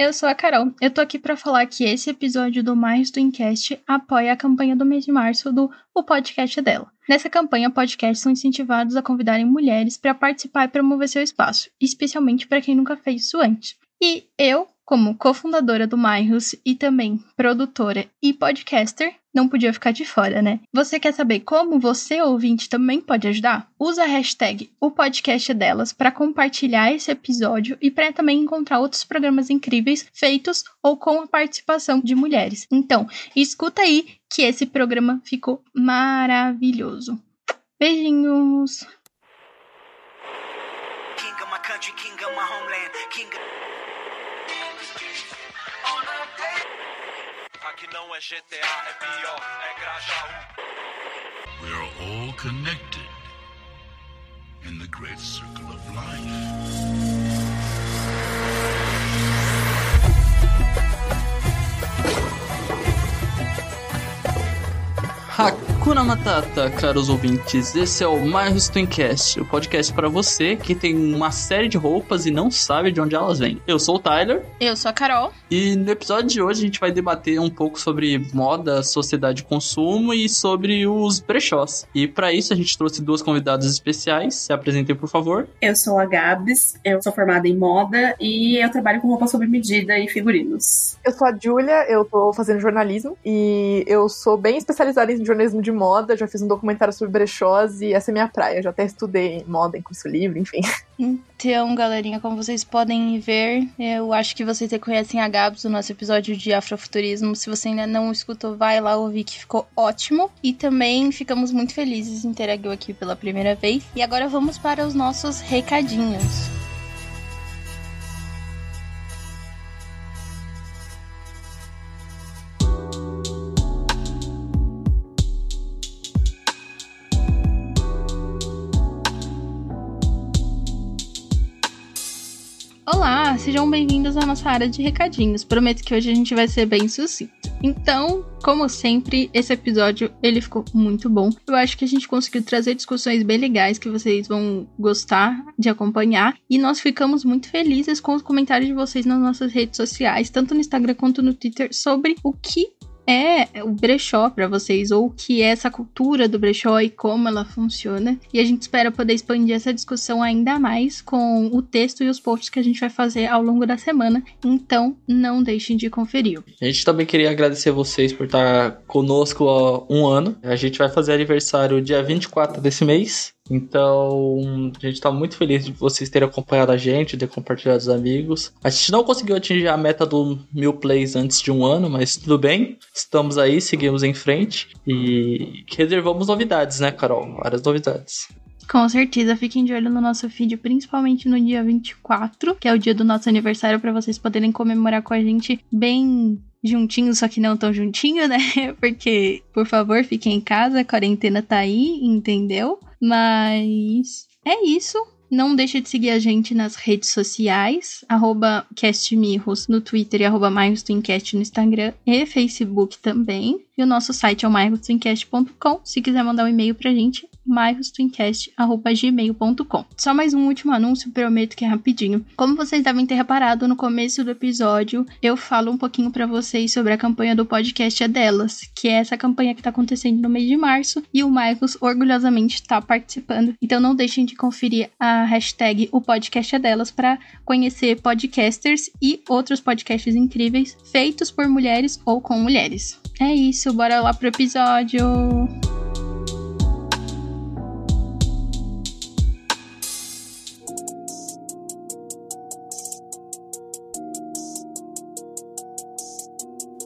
Eu sou a Carol. Eu tô aqui para falar que esse episódio do Mais do Incast apoia a campanha do mês de março do O Podcast é Dela. Nessa campanha, podcasts são incentivados a convidarem mulheres para participar e promover seu espaço, especialmente para quem nunca fez isso antes. E eu, como cofundadora do Mairros e também produtora e podcaster, não podia ficar de fora, né? Você quer saber como você, ouvinte, também pode ajudar? Usa a hashtag o podcast delas para compartilhar esse episódio e para também encontrar outros programas incríveis feitos ou com a participação de mulheres. Então, escuta aí que esse programa ficou maravilhoso. Beijinhos! King não é GTA, é pior, é Grajaú. Um. We are all connected in the great circle of life. Hakuna Matata, caros ouvintes. Esse é o My Twincast, o podcast para você que tem uma série de roupas e não sabe de onde elas vêm. Eu sou o Tyler. Eu sou a Carol. E no episódio de hoje a gente vai debater um pouco sobre moda, sociedade de consumo e sobre os brechós. E para isso a gente trouxe duas convidadas especiais. Se apresentem, por favor. Eu sou a Gabs, eu sou formada em moda e eu trabalho com roupa sob medida e figurinos. Eu sou a Julia, eu tô fazendo jornalismo e eu sou bem especializada em jornalismo de moda, já fiz um documentário sobre brechós e essa é minha praia. Já até estudei moda em curso livre, enfim. Então, galerinha, como vocês podem ver, eu acho que vocês reconhecem a Gabs do nosso episódio de Afrofuturismo. Se você ainda não escutou, vai lá ouvir que ficou ótimo. E também ficamos muito felizes em ter a Gil aqui pela primeira vez. E agora vamos para os nossos recadinhos. Sejam bem-vindos à nossa área de recadinhos. Prometo que hoje a gente vai ser bem sucinto. Então, como sempre, esse episódio ele ficou muito bom. Eu acho que a gente conseguiu trazer discussões bem legais que vocês vão gostar de acompanhar e nós ficamos muito felizes com os comentários de vocês nas nossas redes sociais, tanto no Instagram quanto no Twitter, sobre o que é o brechó para vocês, ou o que é essa cultura do brechó e como ela funciona. E a gente espera poder expandir essa discussão ainda mais com o texto e os posts que a gente vai fazer ao longo da semana. Então, não deixem de conferir. A gente também queria agradecer vocês por estar conosco há um ano. A gente vai fazer aniversário dia 24 desse mês. Então, a gente está muito feliz de vocês terem acompanhado a gente, de compartilhar os amigos. A gente não conseguiu atingir a meta do mil plays antes de um ano, mas tudo bem. Estamos aí, seguimos em frente e reservamos novidades, né, Carol? Várias novidades. Com certeza, fiquem de olho no nosso feed, principalmente no dia 24, que é o dia do nosso aniversário, para vocês poderem comemorar com a gente bem juntinho, só que não tão juntinho, né? Porque, por favor, fiquem em casa, a quarentena tá aí, entendeu? Mas é isso. Não deixe de seguir a gente nas redes sociais, arroba castmirros no Twitter e arroba no Instagram e Facebook também. E o nosso site é o mairostwincast.com. Se quiser mandar um e-mail pra gente, mairostwincast.gmail.com. Só mais um último anúncio, prometo que é rapidinho. Como vocês devem ter reparado no começo do episódio, eu falo um pouquinho para vocês sobre a campanha do podcast É Delas, que é essa campanha que tá acontecendo no mês de março e o Marcos orgulhosamente está participando. Então não deixem de conferir a hashtag O Podcast é Delas para conhecer podcasters e outros podcasts incríveis feitos por mulheres ou com mulheres. É isso, bora lá pro episódio!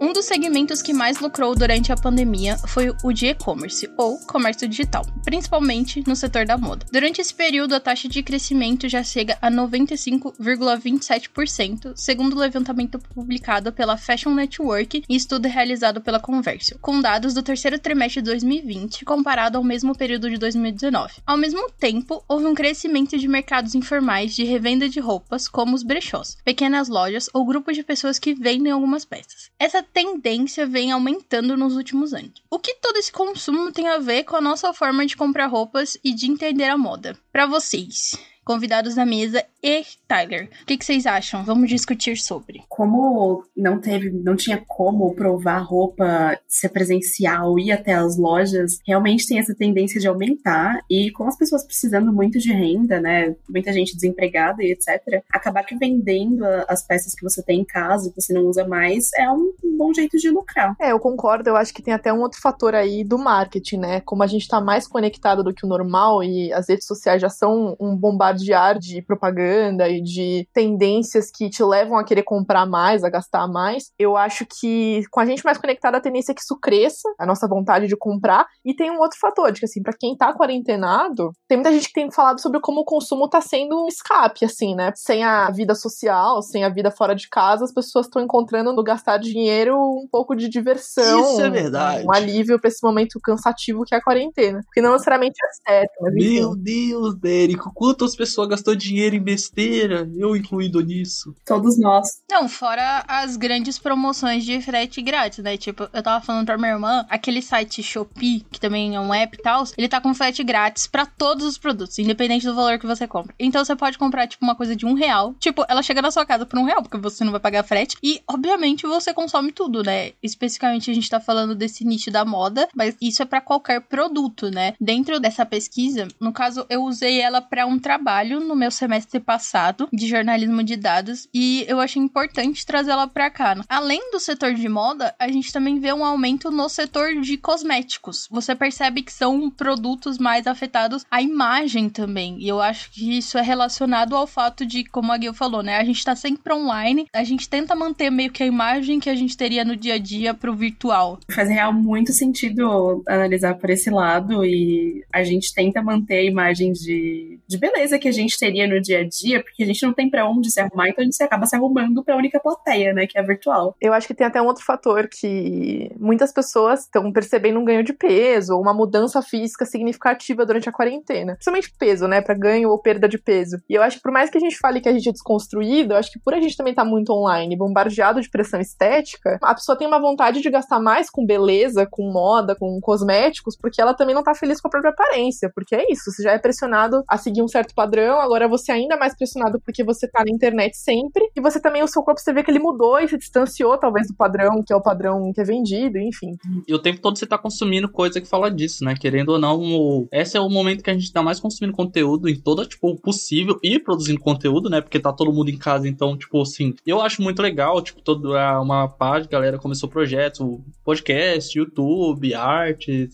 Um dos segmentos que mais lucrou durante a pandemia foi o de e-commerce, ou comércio digital, principalmente no setor da moda. Durante esse período, a taxa de crescimento já chega a 95,27%, segundo o levantamento publicado pela Fashion Network e estudo realizado pela Conversio, com dados do terceiro trimestre de 2020 comparado ao mesmo período de 2019. Ao mesmo tempo, houve um crescimento de mercados informais de revenda de roupas, como os brechós, pequenas lojas ou grupos de pessoas que vendem algumas peças. Essa tendência vem aumentando nos últimos anos. O que todo esse consumo tem a ver com a nossa forma de comprar roupas e de entender a moda? Para vocês, convidados da mesa e Tyler. O que, que, vocês acham? Vamos discutir sobre. Como não teve, não tinha como provar roupa ser presencial, ir até as lojas, realmente tem essa tendência de aumentar. E com as pessoas precisando muito de renda, né? Muita gente desempregada e etc., acabar que vendendo as peças que você tem em casa, que você não usa mais, é um bom jeito de lucrar. É, eu concordo. Eu acho que tem até um outro fator aí do marketing, né? Como a gente tá mais conectado do que o normal e as redes sociais já são um bombardear de propaganda e de tendências que te levam a querer comprar mais, a gastar mais, eu acho que com a gente mais conectada, a tendência é que isso cresça, a nossa vontade de comprar. E tem um outro fator, de que assim, pra quem tá quarentenado, tem muita gente que tem falado sobre como o consumo tá sendo um escape, assim, né? Sem a vida social, sem a vida fora de casa, as pessoas estão encontrando no gastar dinheiro um pouco de diversão. Isso é verdade. Um alívio pra esse momento cansativo que é a quarentena. Porque não necessariamente é certo, mas Meu Deus, Dérico, quantas pessoas gastou dinheiro em besteira? Eu incluído nisso. Todos nós. Não, fora as grandes promoções de frete grátis, né? Tipo, eu tava falando pra minha irmã, aquele site Shopee, que também é um app e tal, ele tá com frete grátis para todos os produtos, independente do valor que você compra. Então você pode comprar, tipo, uma coisa de um real. Tipo, ela chega na sua casa por um real, porque você não vai pagar frete. E, obviamente, você consome tudo, né? Especificamente, a gente tá falando desse nicho da moda, mas isso é para qualquer produto, né? Dentro dessa pesquisa, no caso, eu usei ela para um trabalho no meu semestre passado de jornalismo de dados e eu achei importante trazê-la para cá. Além do setor de moda, a gente também vê um aumento no setor de cosméticos. Você percebe que são produtos mais afetados à imagem também. E eu acho que isso é relacionado ao fato de, como a Gil falou, né? A gente tá sempre online, a gente tenta manter meio que a imagem que a gente teria no dia a dia pro virtual. Faz real muito sentido analisar por esse lado e a gente tenta manter a imagem de, de beleza que a gente teria no dia a dia, porque a gente não tem para onde se arrumar, então a gente acaba se arrumando pra única plateia, né? Que é virtual. Eu acho que tem até um outro fator que muitas pessoas estão percebendo um ganho de peso ou uma mudança física significativa durante a quarentena. Principalmente peso, né? Pra ganho ou perda de peso. E eu acho que por mais que a gente fale que a gente é desconstruído, eu acho que por a gente também tá muito online, bombardeado de pressão estética, a pessoa tem uma vontade de gastar mais com beleza, com moda, com cosméticos, porque ela também não tá feliz com a própria aparência. Porque é isso, você já é pressionado a seguir um certo padrão, agora você é ainda mais pressionado porque você tá na internet sempre, e você também, o seu corpo, você vê que ele mudou e se distanciou, talvez, do padrão, que é o padrão que é vendido, enfim. E o tempo todo você tá consumindo coisa que fala disso, né? Querendo ou não, esse é o momento que a gente tá mais consumindo conteúdo em toda, tipo, possível e produzindo conteúdo, né? Porque tá todo mundo em casa, então, tipo, assim, eu acho muito legal, tipo, toda uma página, galera começou projetos, podcast, YouTube, arte,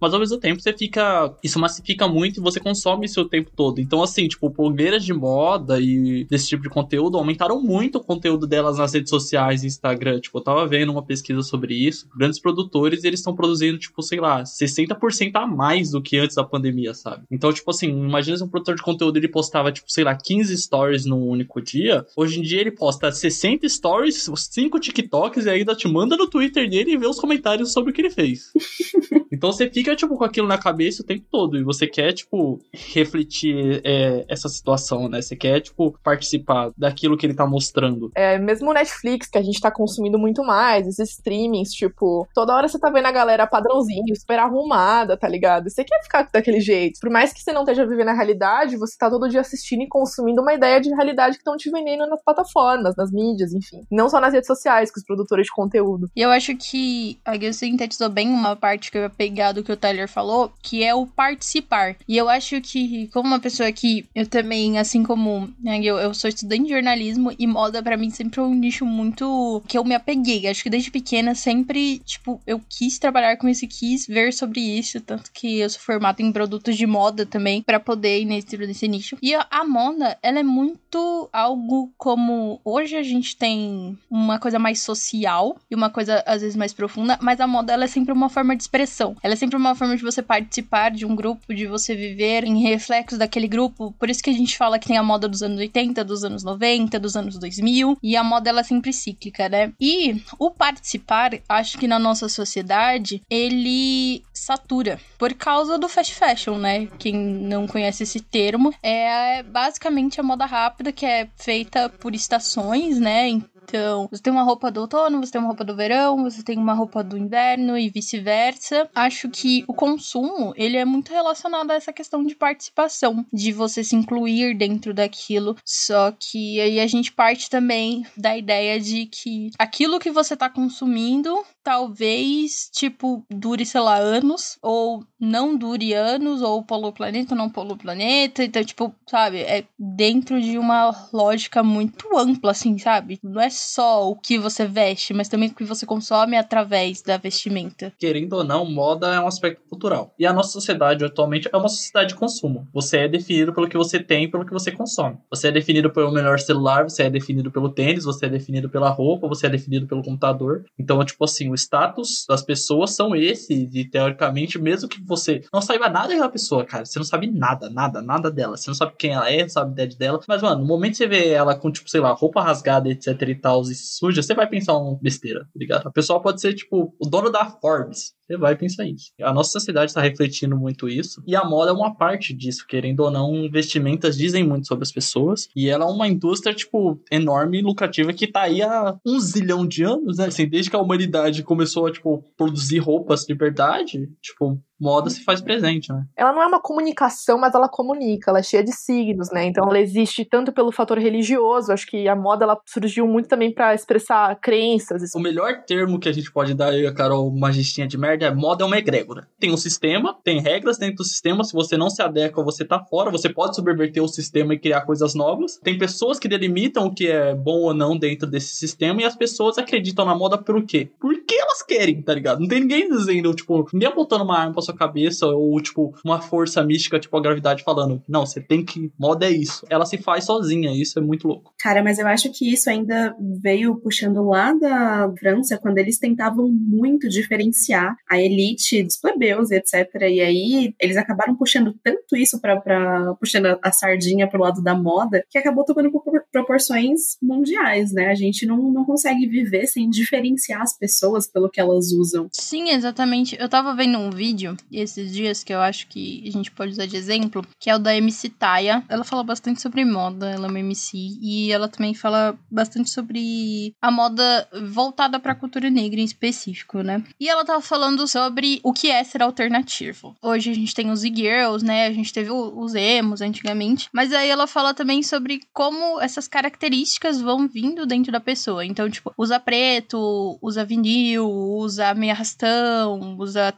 mas ao mesmo tempo você fica, isso massifica muito e você consome o tempo todo. Então, assim, tipo, blogueiras de moda e desse tipo de conteúdo aumentaram muito o conteúdo delas nas redes sociais e Instagram. Tipo, eu tava vendo uma pesquisa sobre isso. Grandes produtores, eles estão produzindo, tipo, sei lá, 60% a mais do que antes da pandemia, sabe? Então, tipo assim, imagina se um produtor de conteúdo ele postava, tipo, sei lá, 15 stories num único dia. Hoje em dia ele posta 60 stories, 5 TikToks e ainda te manda no Twitter dele e vê os comentários sobre o que ele fez. então você fica, tipo, com aquilo na cabeça o tempo todo. E você quer, tipo, refletir é, essa situação, né? Você quer, tipo, participar daquilo que ele tá mostrando. É, mesmo o Netflix, que a gente tá consumindo muito mais, esses streamings, tipo, toda hora você tá vendo a galera padrãozinho, super arrumada, tá ligado? Você quer ficar daquele jeito. Por mais que você não esteja vivendo a realidade, você tá todo dia assistindo e consumindo uma ideia de realidade que estão te vendendo nas plataformas, nas mídias, enfim. Não só nas redes sociais, com os produtores de conteúdo. E eu acho que a Gil sintetizou bem uma parte que eu ia pegar do que o Tyler falou, que é o participar. E eu acho que, como uma pessoa que eu também, assim como né, eu, eu sou estudante de jornalismo e moda para mim sempre é um nicho muito que eu me apeguei. Acho que desde pequena sempre, tipo, eu quis trabalhar com isso, quis ver sobre isso, tanto que eu sou formada em produtos de moda também para poder ir nesse, nesse nicho. E a, a moda, ela é muito algo como hoje a gente tem uma coisa mais social e uma coisa às vezes mais profunda, mas a moda ela é sempre uma forma de expressão. Ela é sempre uma forma de você participar de um grupo, de você viver em reflexo daquele grupo. Por isso que a gente fala que tem a moda dos anos 80, dos anos 90, dos anos 2000, e a moda ela é sempre cíclica, né? E o participar, acho que na nossa sociedade, ele satura por causa do fast fashion, né? Quem não conhece esse termo, é basicamente a moda rápida que é feita por estações, né? Então, você tem uma roupa do outono, você tem uma roupa do verão, você tem uma roupa do inverno e vice-versa. Acho que o consumo, ele é muito relacionado a essa questão de participação, de você se incluir dentro daquilo. Só que aí a gente parte também da ideia de que aquilo que você tá consumindo talvez, tipo, dure, sei lá, anos, ou não dure anos, ou polo planeta, ou não polo planeta. Então, tipo, sabe, é dentro de uma lógica muito ampla, assim, sabe? Não é só o que você veste, mas também o que você consome através da vestimenta. Querendo ou não, moda é um aspecto cultural. E a nossa sociedade atualmente é uma sociedade de consumo. Você é definido pelo que você tem e pelo que você consome. Você é definido pelo melhor celular, você é definido pelo tênis, você é definido pela roupa, você é definido pelo computador. Então, tipo assim, o status das pessoas são esses, e teoricamente, mesmo que você não saiba nada daquela pessoa, cara, você não sabe nada, nada, nada dela. Você não sabe quem ela é, não sabe a idade dela. Mas, mano, no momento que você vê ela com, tipo, sei lá, roupa rasgada, etc e tal, e suja, você vai pensar um besteira, tá ligado? A pessoa pode ser, tipo, o dono da Forbes. Você vai pensar isso. A nossa sociedade está refletindo muito isso. E a moda é uma parte disso, querendo ou não, vestimentas dizem muito sobre as pessoas. E ela é uma indústria, tipo, enorme e lucrativa que tá aí há um zilhão de anos, né? Assim, desde que a humanidade começou a, tipo, produzir roupas de verdade, tipo, moda se faz presente, né? Ela não é uma comunicação, mas ela comunica, ela é cheia de signos, né? Então ela existe tanto pelo fator religioso, acho que a moda ela surgiu muito também para expressar crenças. O melhor termo que a gente pode dar aí, a Carol Magistinha de merda, é moda é uma egrégora. Tem um sistema, tem regras dentro do sistema, se você não se adequa, você tá fora, você pode subverter o sistema e criar coisas novas. Tem pessoas que delimitam o que é bom ou não dentro desse sistema e as pessoas acreditam na moda por quê? Porque elas querem, tá ligado? Não tem ninguém dizendo, tipo, ninguém apontando uma arma pra sua cabeça ou, tipo, uma força mística, tipo a gravidade falando, não, você tem que. Moda é isso. Ela se faz sozinha, isso é muito louco. Cara, mas eu acho que isso ainda veio puxando lá da França, quando eles tentavam muito diferenciar a elite dos plebeus, etc. E aí eles acabaram puxando tanto isso para puxando a sardinha pro lado da moda, que acabou tomando proporções mundiais, né? A gente não, não consegue viver sem diferenciar as pessoas pelo que elas usam. Sim, exatamente. Eu tava vendo um vídeo esses dias que eu acho que a gente pode usar de exemplo, que é o da MC Taya. Ela fala bastante sobre moda, ela é uma MC, e ela também fala bastante sobre a moda voltada pra cultura negra em específico, né? E ela tava falando sobre o que é ser alternativo. Hoje a gente tem os e-girls, né? A gente teve os emos antigamente, mas aí ela fala também sobre como essas características vão vindo dentro da pessoa. Então, tipo, usa preto, usa vinil, usa meia rastão, usa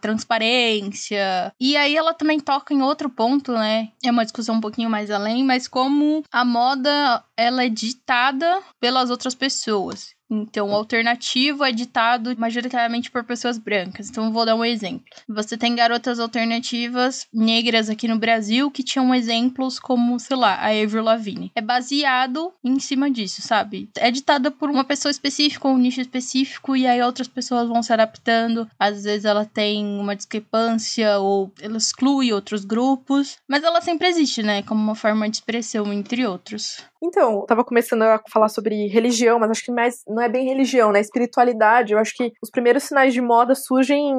transparência. E aí ela também toca em outro ponto, né? É uma discussão um pouquinho mais além, mas como a moda ela é ditada pelas outras pessoas. Então, o alternativo é ditado majoritariamente por pessoas brancas. Então, vou dar um exemplo. Você tem garotas alternativas negras aqui no Brasil que tinham exemplos como, sei lá, a Avril Lavigne. É baseado em cima disso, sabe? É ditada por uma pessoa específica, um nicho específico, e aí outras pessoas vão se adaptando. Às vezes ela tem uma discrepância ou ela exclui outros grupos, mas ela sempre existe, né? Como uma forma de expressão, entre outros. Então, eu tava começando a falar sobre religião, mas acho que mais não é bem religião, né? Espiritualidade. Eu acho que os primeiros sinais de moda surgem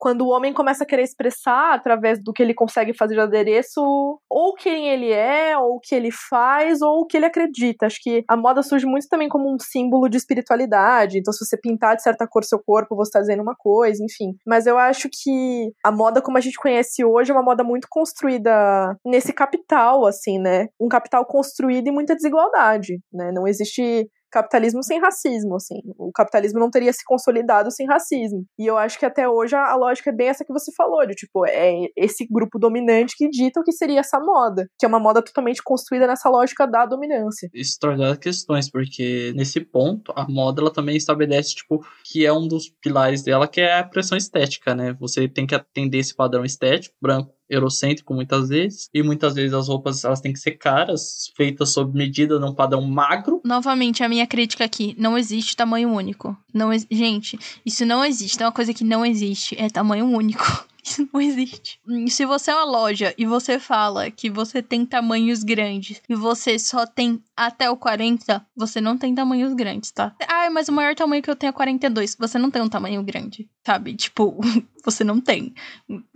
quando o homem começa a querer expressar através do que ele consegue fazer de adereço, ou quem ele é, ou o que ele faz, ou o que ele acredita. Acho que a moda surge muito também como um símbolo de espiritualidade. Então, se você pintar de certa cor seu corpo, você tá dizendo uma coisa, enfim. Mas eu acho que a moda como a gente conhece hoje é uma moda muito construída nesse capital, assim, né? Um capital construído e muita desigualdade, né? Não existe capitalismo sem racismo, assim. O capitalismo não teria se consolidado sem racismo. E eu acho que até hoje a, lógica é bem essa que você falou, de tipo, é esse grupo dominante que dita o que seria essa moda, que é uma moda totalmente construída nessa lógica da dominância. Isso traz questões, porque nesse ponto, a moda ela também estabelece, tipo, que é um dos pilares dela, que é a pressão estética, né? Você tem que atender esse padrão estético, branco, eurocêntrico muitas vezes, e muitas vezes as roupas elas têm que ser caras, feitas sob medida num padrão magro. Novamente, a minha crítica aqui, não existe tamanho único. Não Gente, isso não existe, é uma coisa que não existe, é tamanho único. Isso não existe. Se você é uma loja e você fala que você tem tamanhos grandes e você só tem até o 40, você não tem tamanhos grandes, tá? Ah, mas o maior tamanho que eu tenho é 42. Você não tem um tamanho grande, sabe? Tipo, você não tem.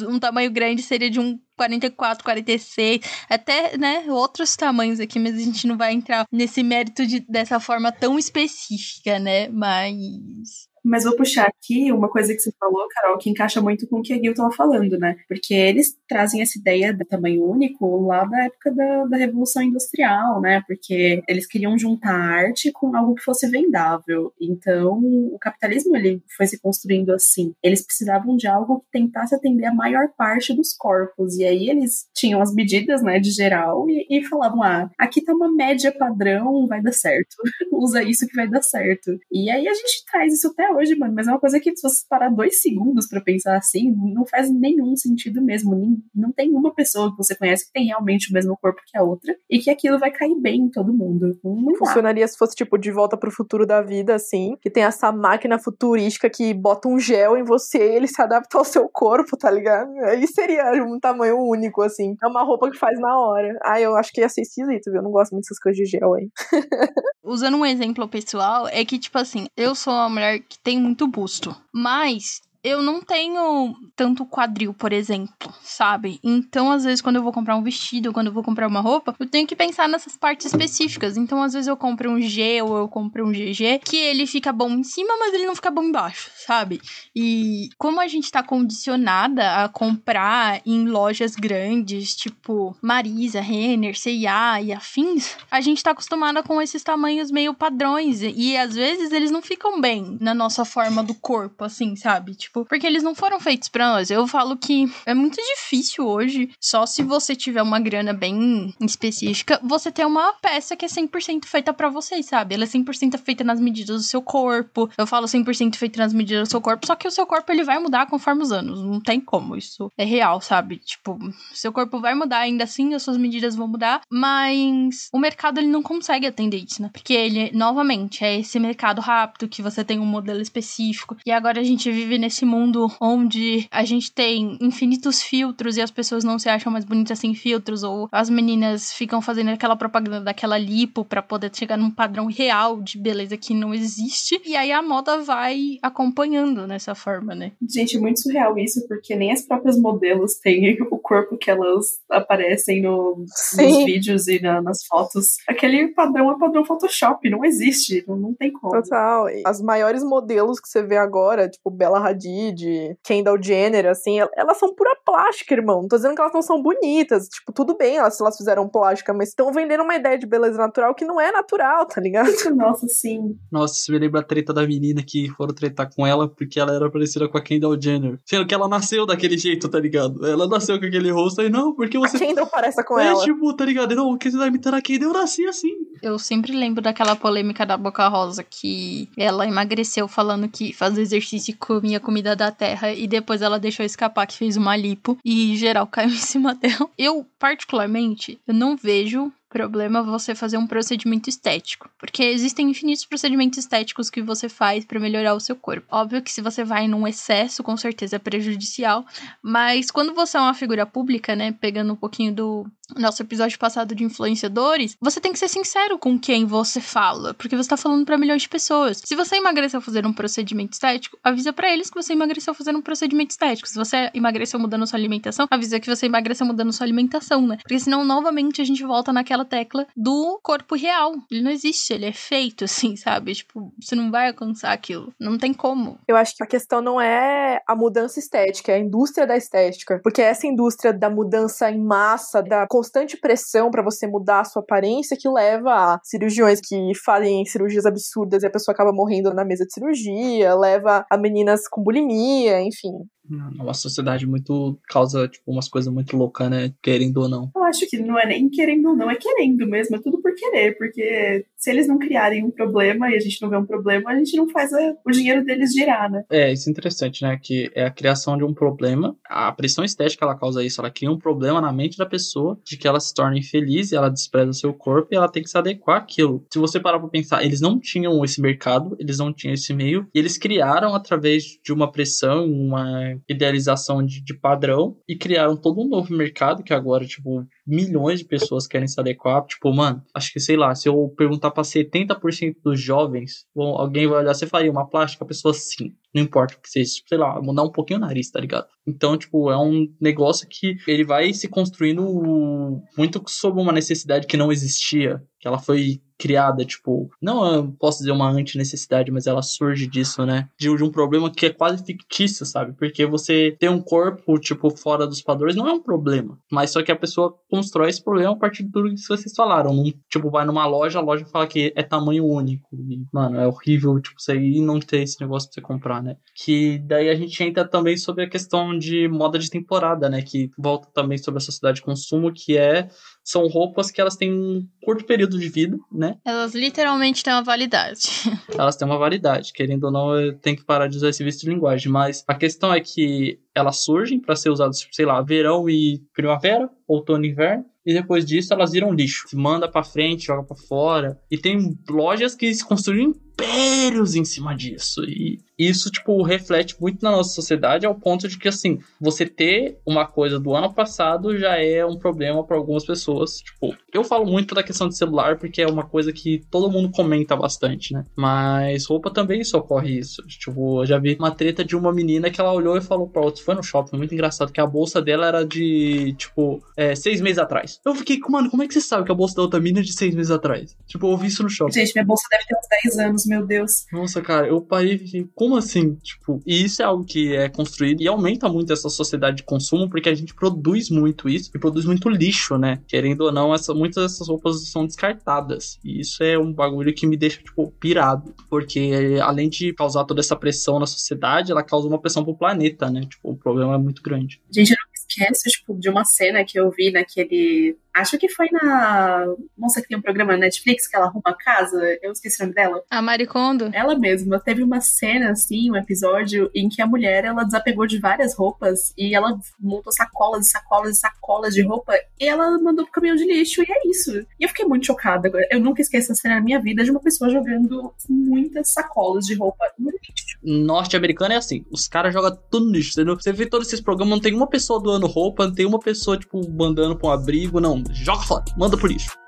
Um tamanho grande seria de um 44, 46, até, né, outros tamanhos aqui, mas a gente não vai entrar nesse mérito de, dessa forma tão específica, né? Mas mas vou puxar aqui uma coisa que você falou, Carol, que encaixa muito com o que a Gil estava falando, né? Porque eles trazem essa ideia do tamanho único lá da época da, da Revolução Industrial, né? Porque eles queriam juntar arte com algo que fosse vendável. Então, o capitalismo ele foi se construindo assim. Eles precisavam de algo que tentasse atender a maior parte dos corpos. E aí eles tinham as medidas, né, de geral e, e falavam: ah, aqui tá uma média padrão, vai dar certo. Usa isso que vai dar certo. E aí a gente traz isso até hoje, mano, mas é uma coisa que se você parar dois segundos para pensar assim, não faz nenhum sentido mesmo. Nem, não tem uma pessoa que você conhece que tem realmente o mesmo corpo que a outra e que aquilo vai cair bem em todo mundo. Não Funcionaria se fosse tipo de volta pro futuro da vida, assim, que tem essa máquina futurística que bota um gel em você e ele se adapta ao seu corpo, tá ligado? Aí seria um tamanho único, assim. É uma roupa que faz na hora. Ah, eu acho que ia ser esquisito, viu? Eu não gosto muito dessas coisas de gel aí. Usando um exemplo pessoal, é que, tipo assim, eu sou uma mulher que tem muito busto. Mas eu não tenho tanto quadril, por exemplo, sabe? Então, às vezes, quando eu vou comprar um vestido, quando eu vou comprar uma roupa, eu tenho que pensar nessas partes específicas. Então, às vezes, eu compro um G ou eu compro um GG, que ele fica bom em cima, mas ele não fica bom embaixo, sabe? E como a gente tá condicionada a comprar em lojas grandes, tipo Marisa, Renner, C&A e afins, a gente tá acostumada com esses tamanhos meio padrões. E, às vezes, eles não ficam bem na nossa forma do corpo, assim, sabe? Tipo, tipo, porque eles não foram feitos para nós. Eu falo que é muito difícil hoje, só se você tiver uma grana bem específica, você ter uma peça que é 100% feita para vocês, sabe? Ela é 100% feita nas medidas do seu corpo. Eu falo 100% feita nas medidas do seu corpo, só que o seu corpo ele vai mudar conforme os anos. Não tem como, isso é real, sabe? Tipo, seu corpo vai mudar ainda assim, as suas medidas vão mudar, mas o mercado ele não consegue atender isso, né? Porque ele, novamente, é esse mercado rápido que você tem um modelo específico. E agora a gente vive nesse mundo onde a gente tem infinitos filtros e as pessoas não se acham mais bonitas sem filtros, ou as meninas ficam fazendo aquela propaganda daquela lipo para poder chegar num padrão real de beleza que não existe. E aí a moda vai acompanhando nessa forma, né? Gente, é muito surreal isso, porque nem as próprias modelos têm o corpo que elas aparecem no, nos vídeos e na, nas fotos. Aquele padrão é padrão Photoshop, não existe, não, não tem como. Total. As maiores modelos que você vê agora, tipo Bella Hadid, Hadid, Kendall Jenner, assim, elas são pura plástica, irmão. Não tô dizendo que elas não são bonitas. Tipo, tudo bem elas, se elas fizeram plástica, mas estão vendendo uma ideia de beleza natural que não é natural, tá ligado? Nossa, sim. Nossa, você me lembra a treta da menina que foram tretar com ela porque ela era parecida com a Kendall Jenner. Sendo que ela nasceu daquele jeito, tá ligado? Ela nasceu com aquele rosto aí, não, porque você. A Kendall parece com é, ela. É, tipo, tá ligado? Não, porque você tá imitando a Kendall, eu nasci assim. Eu sempre lembro daquela polêmica da Boca Rosa que ela emagreceu falando que fazia exercício e comia comida da terra e depois ela deixou escapar que fez uma lipo e geral caiu em cima dela. Eu, particularmente, eu não vejo problema você fazer um procedimento estético, porque existem infinitos procedimentos estéticos que você faz para melhorar o seu corpo. Óbvio que se você vai num excesso, com certeza é prejudicial, mas quando você é uma figura pública, né, pegando um pouquinho do nosso episódio passado de influenciadores, você tem que ser sincero com quem você fala, porque você tá falando para milhões de pessoas. Se você emagreceu fazendo um procedimento estético, avisa para eles que você emagreceu fazendo um procedimento estético. Se você emagreceu mudando sua alimentação, avisa que você emagreceu mudando sua alimentação, né? Porque senão novamente a gente volta naquela tecla do corpo real. Ele não existe, ele é feito assim, sabe? Tipo, você não vai alcançar aquilo. Não tem como. Eu acho que a questão não é a mudança estética, é a indústria da estética, porque essa indústria da mudança em massa, da constante pressão para você mudar a sua aparência que leva a cirurgiões que fazem cirurgias absurdas e a pessoa acaba morrendo na mesa de cirurgia, leva a meninas com bulimia, enfim uma sociedade muito causa tipo umas coisas muito loucas, né? Querendo ou não. Eu acho que não é nem querendo ou não, é querendo mesmo, é tudo por querer, porque se eles não criarem um problema e a gente não vê um problema, a gente não faz a, o dinheiro deles girar, né? É, isso é interessante, né? Que é a criação de um problema. A pressão estética ela causa isso. Ela cria um problema na mente da pessoa de que ela se torna infeliz e ela despreza o seu corpo e ela tem que se adequar àquilo. Se você parar pra pensar, eles não tinham esse mercado, eles não tinham esse meio, e eles criaram através de uma pressão, uma idealização de, de padrão, e criaram todo um novo mercado que agora, tipo, milhões de pessoas querem se adequar. Tipo, mano, acho que sei lá, se eu perguntar pra 70% dos jovens, bom, alguém vai olhar, você faria uma plástica? A pessoa sim. Não importa o que seja, sei lá, mudar um pouquinho o nariz, tá ligado? Então, tipo, é um negócio que ele vai se construindo muito sobre uma necessidade que não existia, que ela foi criada, tipo, não posso dizer uma anti-necessidade, mas ela surge disso, né? De, de, um problema que é quase fictício, sabe? Porque você ter um corpo, tipo, fora dos padrões não é um problema. Mas só que a pessoa constrói esse problema a partir de tudo que vocês falaram. Num, tipo, vai numa loja, a loja fala que é tamanho único. E, mano, é horrível, tipo, você ir e não ter esse negócio pra você comprar, né? Que daí a gente entra também sobre a questão de moda de temporada, né? Que volta também sobre a sociedade de consumo, que é são roupas que elas têm um curto período de vida, né? Elas literalmente têm uma validade. elas têm uma validade, querendo ou não, eu tenho que parar de usar esse visto de linguagem, mas a questão é que elas surgem para ser usadas, sei lá, verão e primavera, outono e inverno, e depois disso elas viram lixo. Se manda para frente, joga para fora. E tem lojas que se construíram impérios em cima disso. E isso, tipo, reflete muito na nossa sociedade ao ponto de que, assim, você ter uma coisa do ano passado já é um problema para algumas pessoas. Tipo, eu falo muito da questão de celular porque é uma coisa que todo mundo comenta bastante, né? Mas roupa também socorre isso. Tipo, eu já vi uma treta de uma menina que ela olhou e falou pra outra, foi no shopping, muito engraçado, que a bolsa dela era de, tipo, é, seis meses atrás. Eu fiquei, mano, como é que você sabe que a bolsa da outra menina é de seis meses atrás? Tipo, eu ouvi isso no shopping. Gente, minha bolsa deve ter uns 10 anos, meu Deus. Nossa, cara, eu parei e fiquei, como assim? Tipo, e isso é algo que é construído e aumenta muito essa sociedade de consumo, porque a gente produz muito isso e produz muito lixo, né? Querendo ou não, essa, muitas dessas roupas são descartadas. E isso é um bagulho que me deixa, tipo, pirado. Porque além de causar toda essa pressão na sociedade, ela causa uma pressão pro planeta, né? Tipo, o problema é muito grande. Gente, eu não esqueço, tipo, de uma cena que eu vi naquele Acho que foi na moça que tem um programa na Netflix que ela arruma casa. Eu esqueci o nome dela. A Maricondo? Ela mesma. Teve uma cena, assim, um episódio em que a mulher ela desapegou de várias roupas e ela montou sacolas e sacolas e sacolas de roupa e ela mandou pro caminhão de lixo. E é isso. E eu fiquei muito chocada. Eu nunca esqueço essa cena na minha vida de uma pessoa jogando muitas sacolas de roupa no lixo. Norte-americano é assim. Os caras jogam tudo no lixo. Você vê todos esses programas, não tem uma pessoa doando roupa, não tem uma pessoa, tipo, mandando pra um abrigo, não joga fora, manda por lixo.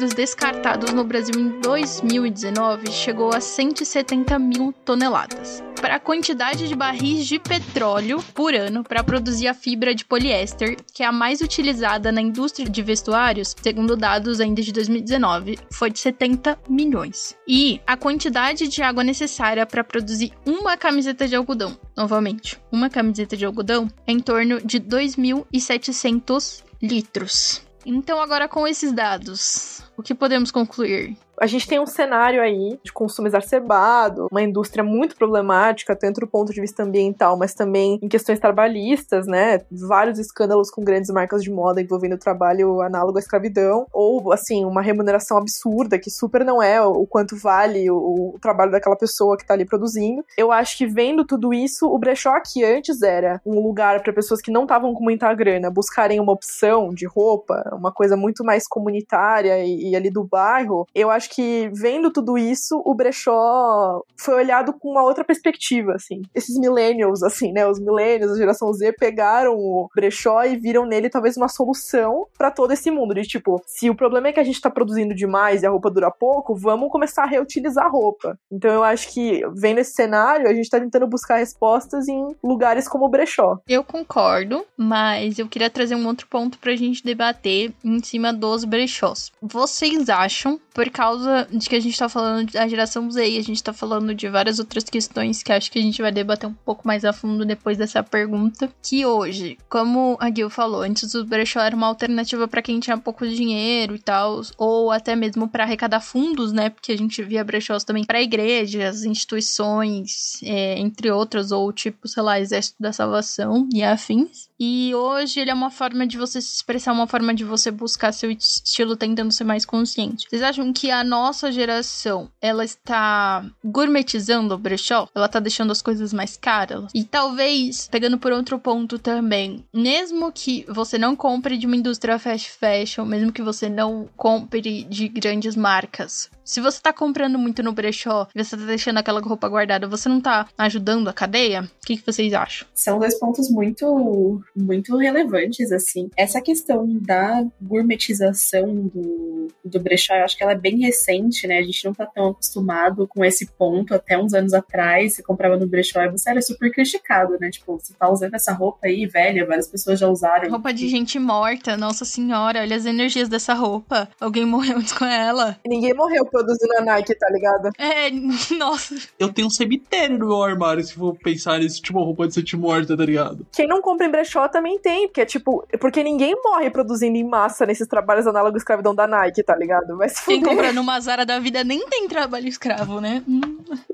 Resíduos descartados no Brasil em 2019 chegou a 170 mil toneladas para a quantidade de barris de petróleo por ano para produzir a fibra de poliéster, que é a mais utilizada na indústria de vestuários, segundo dados ainda de 2019, foi de 70 milhões. E a quantidade de água necessária para produzir uma camiseta de algodão, novamente, uma camiseta de algodão, é em torno de 2.700 litros. Então, agora com esses dados, o que podemos concluir? A gente tem um cenário aí de consumo exacerbado, uma indústria muito problemática, tanto do ponto de vista ambiental, mas também em questões trabalhistas, né? Vários escândalos com grandes marcas de moda envolvendo trabalho análogo à escravidão, ou, assim, uma remuneração absurda, que super não é o quanto vale o, trabalho daquela pessoa que tá ali produzindo. Eu acho que vendo tudo isso, o brechó que antes era um lugar para pessoas que não estavam com muita grana buscarem uma opção de roupa, uma coisa muito mais comunitária e, e ali do bairro, eu acho que vendo tudo isso, o brechó foi olhado com uma outra perspectiva, assim. Esses millennials, assim, né? Os millennials, a geração Z, pegaram o brechó e viram nele talvez uma solução para todo esse mundo. De tipo, se o problema é que a gente tá produzindo demais e a roupa dura pouco, vamos começar a reutilizar a roupa. Então eu acho que, vendo esse cenário, a gente tá tentando buscar respostas em lugares como o brechó. Eu concordo, mas eu queria trazer um outro ponto pra gente debater em cima dos brechós. Vocês acham, por causa causa de que a gente tá falando da geração Z a gente tá falando de várias outras questões que acho que a gente vai debater um pouco mais a fundo depois dessa pergunta. Que hoje, como a Gil falou, antes o brechó era uma alternativa para quem tinha pouco dinheiro e tal, ou até mesmo para arrecadar fundos, né? Porque a gente via brechós também para igrejas, instituições, é, entre outras, ou tipo, sei lá, Exército da Salvação e afins. E hoje ele é uma forma de você se expressar, uma forma de você buscar seu estilo tentando ser mais consciente. Vocês acham que a nossa geração, ela está gourmetizando o brechó? Ela tá deixando as coisas mais caras? E talvez, pegando por outro ponto também, mesmo que você não compre de uma indústria fast fashion, mesmo que você não compre de grandes marcas, se você tá comprando muito no brechó e você tá deixando aquela roupa guardada, você não tá ajudando a cadeia? O que, que vocês acham? São dois pontos muito, muito relevantes, assim. Essa questão da gourmetização do, do brechó, eu acho que ela é bem recente, né? A gente não tá tão acostumado com esse ponto. Até uns anos atrás, você comprava no brechó e você era super criticado, né? Tipo, você tá usando essa roupa aí, velha, várias pessoas já usaram. Roupa de gente morta, nossa senhora, olha as energias dessa roupa. Alguém morreu com ela. Ninguém morreu produzindo a Nike, tá ligado? É, nossa. Eu tenho um cemitério no meu armário, se for pensar nesse tipo roupa de gente morta, tá ligado? Quem não compra em brechó também tem, porque é tipo, porque ninguém morre produzindo em massa nesses trabalhos análogos à escravidão da Nike, tá ligado? Se Quem compra numa Zara da vida nem tem trabalho escravo, né? Hum.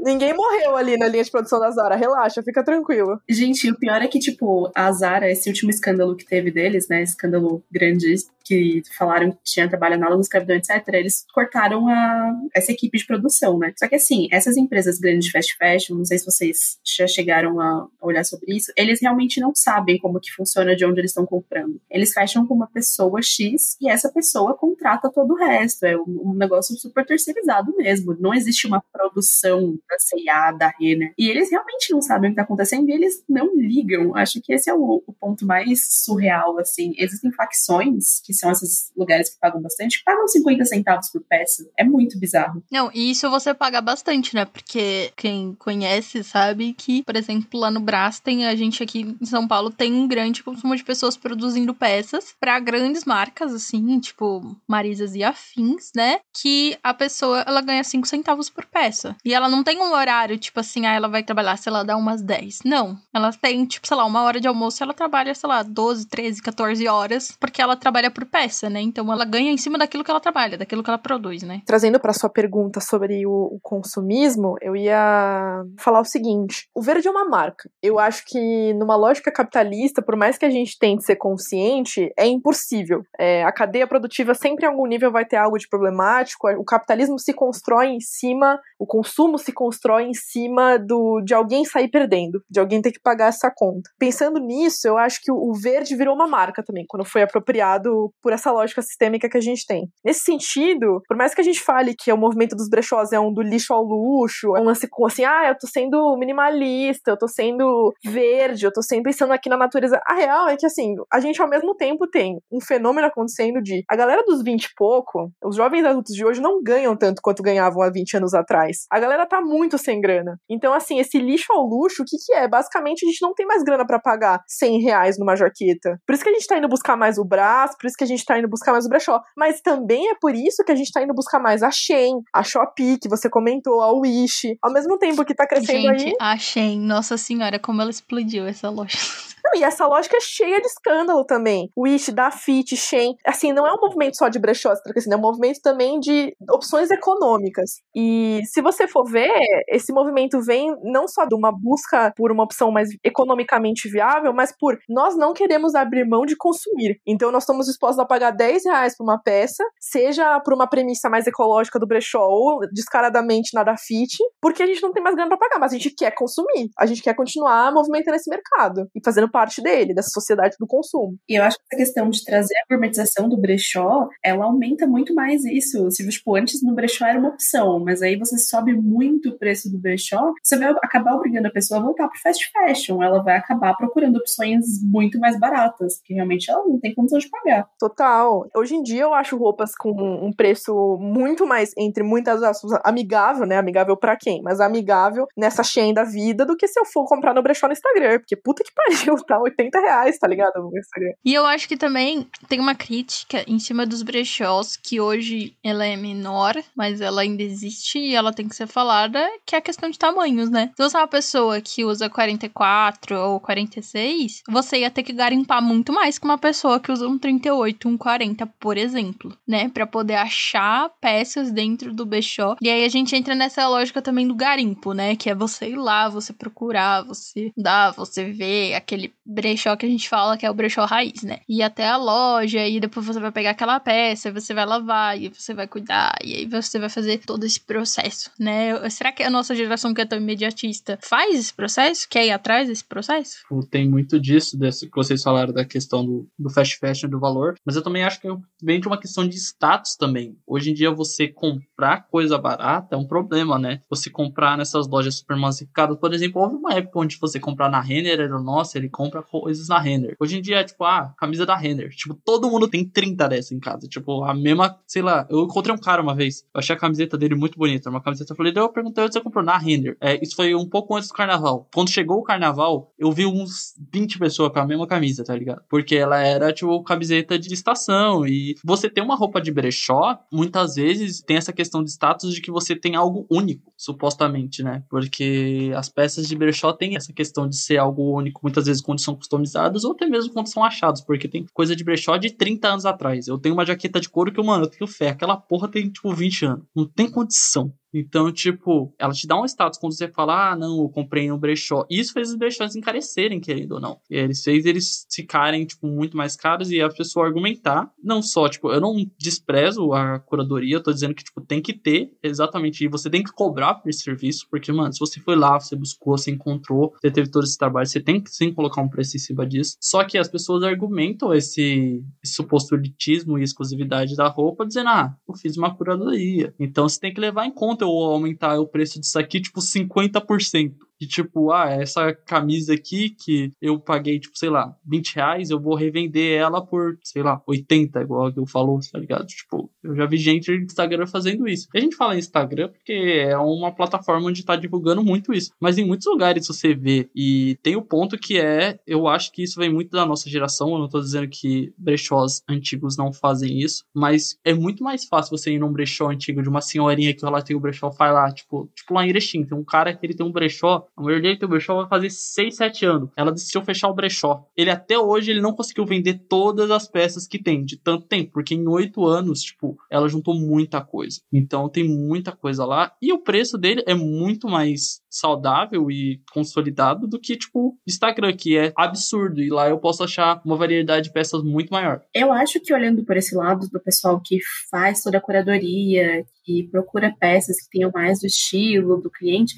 Ninguém morreu ali na linha de produção da Zara, relaxa, fica tranquilo. Gente, o pior é que, tipo, a Zara, esse último escândalo que teve deles, né? Escândalo grande que falaram que tinha trabalho análogo à escravidão, etc., eles cortaram a, essa equipe de produção, né? Só que, assim, essas empresas grandes de fast fashion, não sei se vocês já chegaram a olhar sobre isso, eles realmente não sabem como que funciona de onde eles estão comprando. Eles fecham com uma pessoa X e essa pessoa contrata todo o resto. É um, um negócio super terceirizado mesmo. Não existe uma produção da C&A, da Renner. E eles realmente não sabem o que está acontecendo e eles não ligam. Acho que esse é o, o ponto mais surreal, assim. Existem facções que são esses lugares que pagam bastante, pagam 50 centavos por peça. É muito bizarro. Não, e isso você paga bastante, né? Porque quem conhece sabe que, por exemplo, lá no Brás tem a gente aqui em São Paulo tem um grande consumo de pessoas produzindo peças para grandes marcas, assim, tipo Marisas e afins, né? Que a pessoa ela ganha 5 centavos por peça. E ela não tem um horário, tipo assim, ah, ela vai trabalhar, sei lá, dá umas 10. Não. Ela tem, tipo, sei lá, uma hora de almoço, ela trabalha, sei lá, 12, 13, 14 horas, porque ela trabalha por peça, né? Então ela ganha em cima daquilo que ela trabalha, daquilo que ela produz, né? Trazendo para sua pergunta sobre o, o, consumismo, eu ia falar o seguinte: o verde é uma marca. Eu acho que numa lógica capitalista, por mais que a gente tente ser consciente, é impossível. É, a cadeia produtiva sempre em algum nível vai ter algo de problemático. O capitalismo se constrói em cima, o consumo se constrói em cima do de alguém sair perdendo, de alguém ter que pagar essa conta. Pensando nisso, eu acho que o, o verde virou uma marca também, quando foi apropriado por essa lógica sistêmica que a gente tem. Nesse sentido, por mais que a gente fale que o movimento dos brechós é um do lixo ao luxo, é um lance com assim, ah, eu tô sendo minimalista, eu tô sendo verde, eu tô sempre pensando aqui na natureza. A real é que, assim, a gente ao mesmo tempo tem um fenômeno acontecendo de a galera dos 20 e pouco, os jovens adultos de hoje não ganham tanto quanto ganhavam há 20 anos atrás. A galera tá muito sem grana. Então, assim, esse lixo ao luxo, o que que é? Basicamente, a gente não tem mais grana para pagar 100 reais numa jaqueta. Por isso que a gente tá indo buscar mais o braço, por isso que a gente tá indo buscar mais o brechó. Mas também é por isso que a gente tá indo buscar mais a Shein, a Shopee, que você comentou, a Wish. Ao mesmo tempo que tá crescendo gente, aí... a Shein, nossa senhora, como ela explodiu essa loja. Não, e essa lógica é cheia de escândalo também. Wish, Dafit, Shein. Assim, não é um movimento só de brechós, porque assim, é um movimento também de opções econômicas. E se você for ver, esse movimento vem não só de uma busca por uma opção mais economicamente viável, mas por nós não queremos abrir mão de consumir. Então nós estamos dispostos a pagar 10 reais por uma peça, seja por uma premissa mais ecológica do brechó ou descaradamente na Dafit, porque a gente não tem mais grana para pagar, mas a gente quer consumir. A gente quer continuar movimentando esse mercado e fazendo parte dele, dessa sociedade do consumo. E eu acho que essa questão de trazer a gourmetização do brechó, ela aumenta muito mais isso. Se, tipo, antes no brechó era uma opção, mas aí você sobe muito o preço do brechó, você vai acabar obrigando a pessoa a voltar pro fast fashion. Ela vai acabar procurando opções muito mais baratas, que realmente ela não tem condição de pagar. Total. Hoje em dia eu acho roupas com um preço muito mais, entre muitas aspas, amigável, né? Amigável para quem? Mas amigável nessa Shein da vida do que se eu for comprar no brechó no Instagram. Porque puta que pariu, tá 80 reais, tá ligado? No Instagram. E eu acho que também tem uma crítica em cima dos brechós, que hoje ela é menor, mas ela ainda existe e ela tem que ser falada, que é a questão de tamanhos, né? Se você é uma pessoa que usa 44 ou 46, você ia ter que garimpar muito mais que uma pessoa que usa um 38, um 40, por exemplo, né? Para poder achar peças dentro do brechó. E aí a gente entra nessa lógica também do garimpo, né? Que é você ir lá, você procurar, você dar, você ver aquele brechó que a gente fala que é o brechó raiz, né? Ir até a loja e depois você vai pegar aquela peça, você vai lavar e você vai cuidar e aí você vai fazer todo esse processo, né? Será que a nossa geração que é tão imediatista faz esse processo? Quer ir atrás desse processo? Tem muito disso, desse, que vocês falaram da questão do, do fast fashion, do valor, mas eu também acho que vem de uma questão de status também. Hoje em dia você comprar coisa barata é um problema, né? Você comprar nessas lojas super massificadas, por exemplo, houve uma época onde você comprar na Renner era, nossa, ele compra coisas na Renner. Hoje em dia é tipo, ah, camisa da Renner. Tipo, todo mundo tem 30 dessa em casa. Tipo, a mesma, sei lá, eu encontrei um cara uma vez, eu achei a camiseta dele muito bonita, uma camiseta, eu falei, eu perguntei onde você comprou, na Renner. É, isso foi um pouco antes do carnaval. Quando chegou o carnaval, eu vi uns 20 pessoas com a mesma camisa, tá ligado? Porque ela era, tipo, camiseta de estação. E você ter uma roupa de brechó, muitas vezes tem essa questão de status de que você tem algo único, supostamente, né? Porque as peças de brechó têm essa questão de ser algo único, muitas vezes quando são customizadas ou até mesmo quando são achados, porque tem coisa de brechó de 30 anos atrás. Eu tenho uma jaqueta de couro que, mano, eu tenho fé, aquela porra tem, tipo, 20 anos. Não tem condição. Então, tipo, ela te dá um status quando você fala, ah, não, eu comprei no brechó. Isso fez os brechós encarecerem, querendo ou não. E eles fez eles ficarem, tipo, muito mais caros e a pessoa argumentar. Não só, tipo, eu não desprezo a curadoria, eu tô dizendo que, tipo, tem que ter exatamente, e você tem que cobrar por esse serviço, porque, mano, se você foi lá, você buscou, você encontrou, você teve todo esse trabalho, você tem que sim colocar um preço em cima disso. Só que as pessoas argumentam esse, esse suposto elitismo e exclusividade da roupa, dizendo, ah, eu fiz uma curadoria. Então você tem que levar em conta eu aumentar o preço disso aqui, tipo, 50% de tipo, ah, essa camisa aqui que eu paguei, tipo, sei lá, 20 reais, eu vou revender ela por, sei lá, 80, igual que eu falou, tá ligado? Tipo, eu já vi gente no Instagram fazendo isso. E a gente fala Instagram porque é uma plataforma onde tá divulgando muito isso. Mas em muitos lugares você vê. E tem o ponto que é, eu acho que isso vem muito da nossa geração. Eu não tô dizendo que brechós antigos não fazem isso, mas é muito mais fácil você ir num brechó antigo de uma senhorinha que ela tem o brechó, faz lá, tipo, tipo lá em Erechim, tem um cara que ele tem um brechó a mulher dele tem brechó vai fazer 6, 7 anos. Ela decidiu fechar o brechó. Ele até hoje ele não conseguiu vender todas as peças que tem, de tanto tempo, porque em 8 anos, tipo, ela juntou muita coisa. Então tem muita coisa lá e o preço dele é muito mais saudável e consolidado do que, tipo, Instagram, que é absurdo. E lá eu posso achar uma variedade de peças muito maior. Eu acho que olhando por esse lado do pessoal que faz toda a curadoria, que procura peças que tenham mais do estilo do cliente,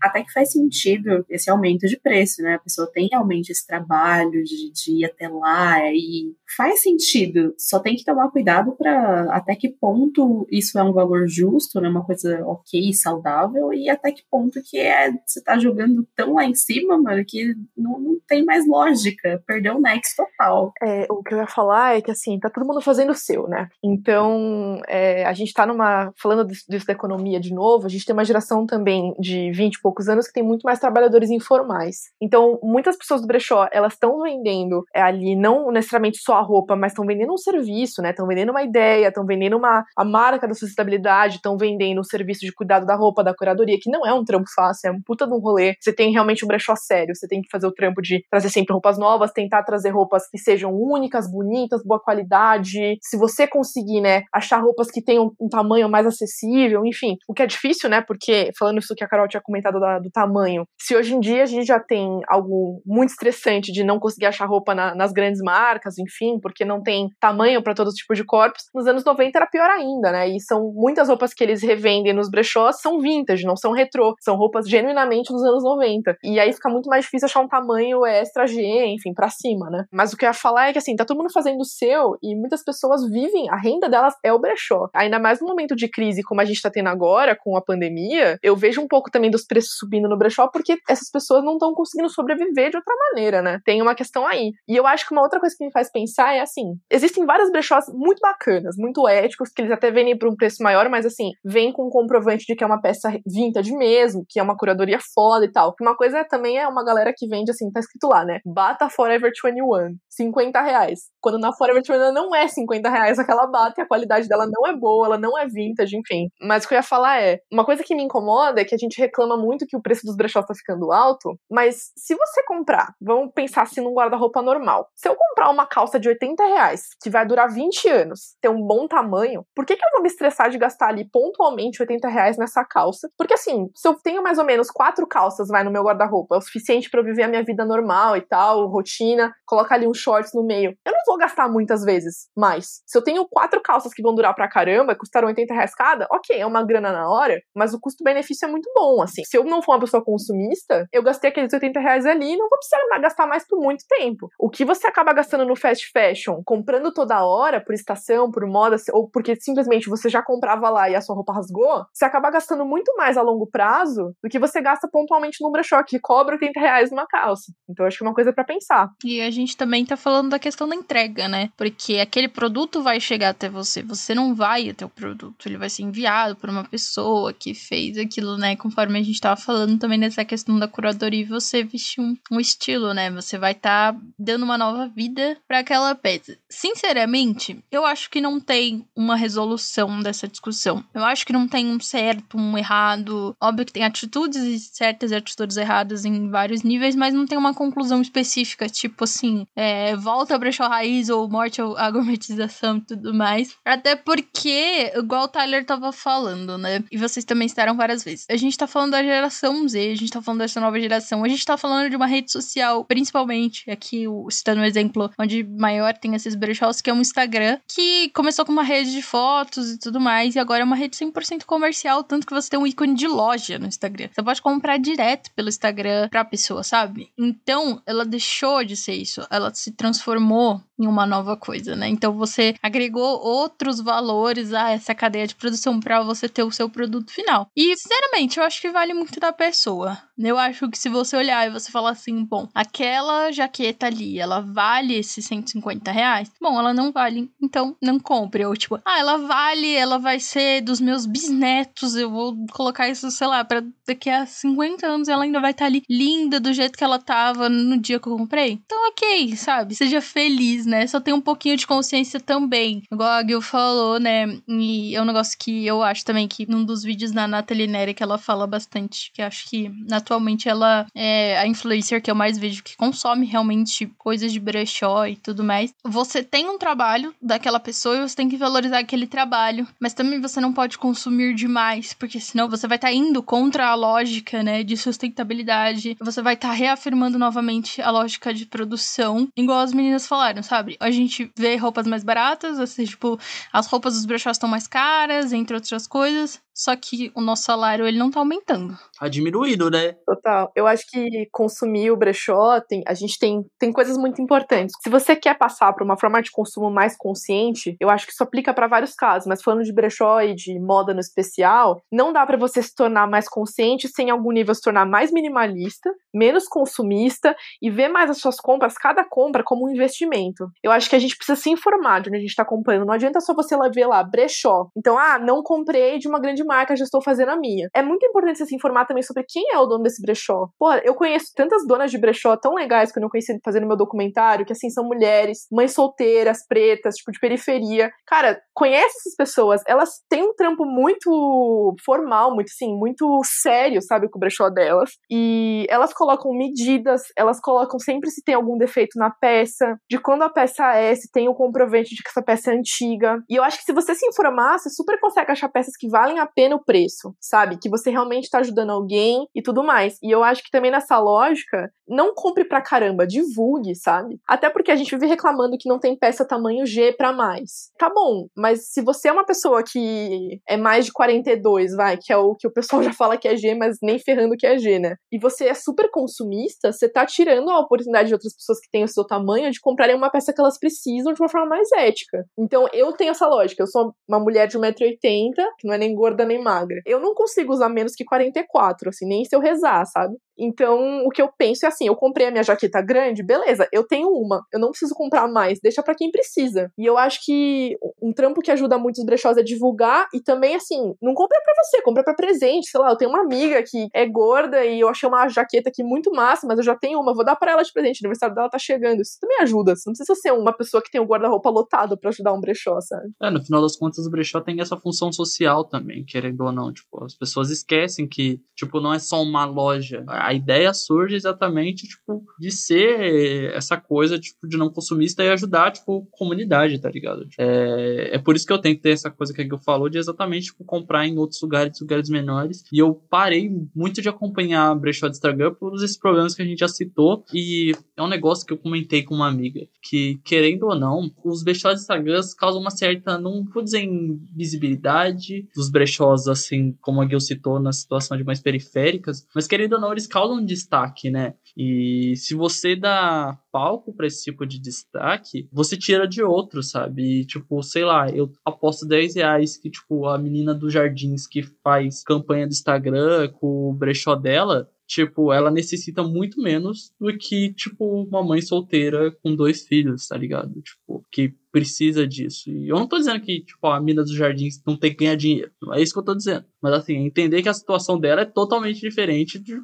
até que faz sentido esse aumento de preço, né? A pessoa tem realmente esse trabalho de, de ir até lá e faz sentido. Só tem que tomar cuidado para até que ponto isso é um valor justo, né? Uma coisa ok, saudável, e até que ponto que é você tá jogando tão lá em cima, mano, que não, não tem mais lógica. Perdeu o next total. É, o que eu ia falar é que assim, tá todo mundo fazendo o seu, né? Então, é, a gente tá numa. Falando disso da economia de novo, a gente tem uma geração também de 20 e poucos anos que tem muito mais trabalhadores informais. Então, muitas pessoas do brechó, elas estão vendendo é, ali não necessariamente só a roupa, mas estão vendendo um serviço, né? Estão vendendo uma ideia, estão vendendo uma a marca da sustentabilidade, estão vendendo um serviço de cuidado da roupa, da curadoria, que não é um trampo fácil, é um puta de um rolê. Você tem realmente um brechó sério, você tem que fazer o trampo de trazer sempre roupas novas, tentar trazer roupas que sejam únicas, bonitas, boa qualidade. Se você conseguir, né, achar roupas que tenham um tamanho mais acessível, enfim, o que é difícil, né? Porque falando isso que a Carol tinha comentado da, do tamanho. Se hoje em dia a gente já tem algo muito estressante de não conseguir achar roupa na, nas grandes marcas, enfim, porque não tem tamanho para todo tipo de corpos, nos anos 90 era pior ainda, né? E são muitas roupas que eles revendem nos brechós são vintage, não são retrô, são roupas genuinamente dos anos 90. E aí fica muito mais difícil achar um tamanho extra G, enfim, para cima, né? Mas o que eu ia falar é que assim, tá todo mundo fazendo o seu e muitas pessoas vivem, a renda delas é o brechó. Ainda mais no momento de crise crise como a gente tá tendo agora, com a pandemia, eu vejo um pouco também dos preços subindo no brechó, porque essas pessoas não estão conseguindo sobreviver de outra maneira, né? Tem uma questão aí. E eu acho que uma outra coisa que me faz pensar é assim: existem vários brechós muito bacanas, muito éticos, que eles até vendem por um preço maior, mas assim, vem com um comprovante de que é uma peça vintage mesmo, que é uma curadoria foda e tal. Uma coisa também é uma galera que vende assim, tá escrito lá, né? Bata Forever 21, 50 reais. Quando na Forever 21 não é 50 reais aquela bata e a qualidade dela não é boa, ela não é vintage, enfim. Mas o que eu ia falar é, uma coisa que me incomoda é que a gente reclama muito que o preço dos brechós tá ficando alto, mas se você comprar, vamos pensar assim num guarda-roupa normal. Se eu comprar uma calça de 80 reais, que vai durar 20 anos, ter um bom tamanho, por que, que eu vou me estressar de gastar ali pontualmente 80 reais nessa calça? Porque assim, se eu tenho mais ou menos quatro calças, vai no meu guarda-roupa, é o suficiente para eu viver a minha vida normal e tal, rotina, colocar ali uns shorts no meio. Eu não vou gastar muitas vezes mais. Se eu tenho quatro calças que vão durar pra caramba, custaram 80 reais ok, é uma grana na hora, mas o custo-benefício é muito bom, assim. Se eu não for uma pessoa consumista, eu gastei aqueles 80 reais ali e não vou precisar gastar mais por muito tempo. O que você acaba gastando no fast fashion, comprando toda hora, por estação, por moda, ou porque simplesmente você já comprava lá e a sua roupa rasgou, você acaba gastando muito mais a longo prazo do que você gasta pontualmente no brechó, que cobra 80 reais numa calça. Então acho que é uma coisa para pensar. E a gente também tá falando da questão da entrega, né? Porque aquele produto vai chegar até você, você não vai até o produto, ele vai ser enviado por uma pessoa que fez aquilo, né? Conforme a gente tava falando também dessa questão da curadoria, você vestir um, um estilo, né? Você vai estar tá dando uma nova vida para aquela peça. Sinceramente, eu acho que não tem uma resolução dessa discussão. Eu acho que não tem um certo, um errado. Óbvio que tem atitudes certas e atitudes erradas em vários níveis, mas não tem uma conclusão específica, tipo assim, é, volta a brechó raiz ou morte à gourmetização e tudo mais. Até porque, igual o Tyler tava falando, né? E vocês também citaram várias vezes. A gente tá falando da geração Z, a gente tá falando dessa nova geração, a gente tá falando de uma rede social, principalmente aqui, citando um exemplo onde maior tem esses brechós, que é um Instagram, que começou com uma rede de fotos e tudo mais, e agora é uma rede 100% comercial, tanto que você tem um ícone de loja no Instagram. Você pode comprar direto pelo Instagram pra pessoa, sabe? Então, ela deixou de ser isso, ela se transformou em uma nova coisa, né? Então você agregou outros valores a essa cadeia de produção para você ter o seu produto final. E, sinceramente, eu acho que vale muito da pessoa. Eu acho que se você olhar e você falar assim, bom, aquela jaqueta ali, ela vale esses 150 reais? Bom, ela não vale, então não compre. Ou tipo, ah, ela vale, ela vai ser dos meus bisnetos, eu vou colocar isso, sei lá, pra daqui a 50 anos ela ainda vai estar tá ali linda do jeito que ela tava no dia que eu comprei. Então, ok, sabe? Seja feliz, né? Só tem um pouquinho de consciência também. Igual a Gil falou, né? E é um negócio que eu acho também que num dos vídeos da Nathalie Neri que ela fala bastante, que acho que atualmente ela é a influencer que eu mais vejo que consome realmente coisas de brechó e tudo mais. Você tem um trabalho daquela pessoa e você tem que valorizar aquele trabalho, mas também você não pode consumir demais, porque senão você vai estar tá indo contra a lógica, né, de sustentabilidade. Você vai estar tá reafirmando novamente a lógica de produção, igual as meninas falaram, sabe? A gente vê roupas mais baratas, assim, tipo, as roupas dos brechós estão mais caras, entre outras coisas só que o nosso salário ele não tá aumentando. Tá diminuído, né? Total. Eu acho que consumir o brechó, tem, a gente tem, tem coisas muito importantes. Se você quer passar para uma forma de consumo mais consciente, eu acho que isso aplica para vários casos, mas falando de brechó e de moda no especial, não dá para você se tornar mais consciente sem em algum nível se tornar mais minimalista, menos consumista e ver mais as suas compras, cada compra como um investimento. Eu acho que a gente precisa se informar de onde a gente tá comprando. Não adianta só você ver lá brechó. Então, ah, não comprei de uma grande marca, já estou fazendo a minha. É muito importante você se informar também sobre quem é o dono desse brechó. Porra, eu conheço tantas donas de brechó tão legais que eu não conheci fazendo meu documentário, que assim, são mulheres, mães solteiras, pretas, tipo, de periferia. Cara, conhece essas pessoas, elas têm um trampo muito formal, muito assim, muito sério, sabe, com o brechó delas. E elas colocam medidas, elas colocam sempre se tem algum defeito na peça, de quando a peça é, se tem o comprovante de que essa peça é antiga. E eu acho que se você se informar, você super consegue achar peças que valem a pena o preço, sabe? Que você realmente tá ajudando alguém e tudo mais. E eu acho que também nessa lógica, não compre pra caramba, divulgue, sabe? Até porque a gente vive reclamando que não tem peça tamanho G para mais. Tá bom, mas se você é uma pessoa que é mais de 42, vai, que é o que o pessoal já fala que é G, mas nem ferrando que é G, né? E você é super consumista, você tá tirando a oportunidade de outras pessoas que têm o seu tamanho de comprarem uma peça que elas precisam de uma forma mais ética. Então eu tenho essa lógica. Eu sou uma mulher de 1,80m, que não é nem gorda nem magra. Eu não consigo usar menos que 44, assim, nem se eu rezar, sabe? Então, o que eu penso é assim: eu comprei a minha jaqueta grande, beleza, eu tenho uma, eu não preciso comprar mais, deixa para quem precisa. E eu acho que um trampo que ajuda muito os brechós é divulgar e também, assim, não compra para você, compra para presente. Sei lá, eu tenho uma amiga que é gorda e eu achei uma jaqueta aqui muito massa, mas eu já tenho uma, vou dar para ela de presente, o aniversário dela tá chegando. Isso também ajuda, você não precisa ser uma pessoa que tem o um guarda-roupa lotado para ajudar um brechó, sabe? É, no final das contas, o brechó tem essa função social também, querendo ou não. Tipo, as pessoas esquecem que, tipo, não é só uma loja. A ideia surge exatamente, tipo, de ser essa coisa, tipo, de não consumista e ajudar, tipo, comunidade, tá ligado? É, é por isso que eu tenho que ter essa coisa que eu falou de exatamente, tipo, comprar em outros lugares, lugares menores. E eu parei muito de acompanhar brechó de Instagram por esses problemas que a gente já citou. E é um negócio que eu comentei com uma amiga, que, querendo ou não, os brechós de Instagram causam uma certa, não vou dizer invisibilidade dos brechós, assim, como a Gil citou, na situação de mais periféricas, mas querendo ou não, eles causam destaque, né? E se você dá palco para esse tipo de destaque, você tira de outro, sabe? E, tipo, sei lá, eu aposto 10 reais que, tipo, a menina dos Jardins que faz campanha do Instagram com o brechó dela, tipo, ela necessita muito menos do que, tipo, uma mãe solteira com dois filhos, tá ligado? Tipo, que precisa disso. E eu não tô dizendo que, tipo, a mina dos jardins não tem que ganhar dinheiro. Não é isso que eu tô dizendo. Mas, assim, entender que a situação dela é totalmente diferente de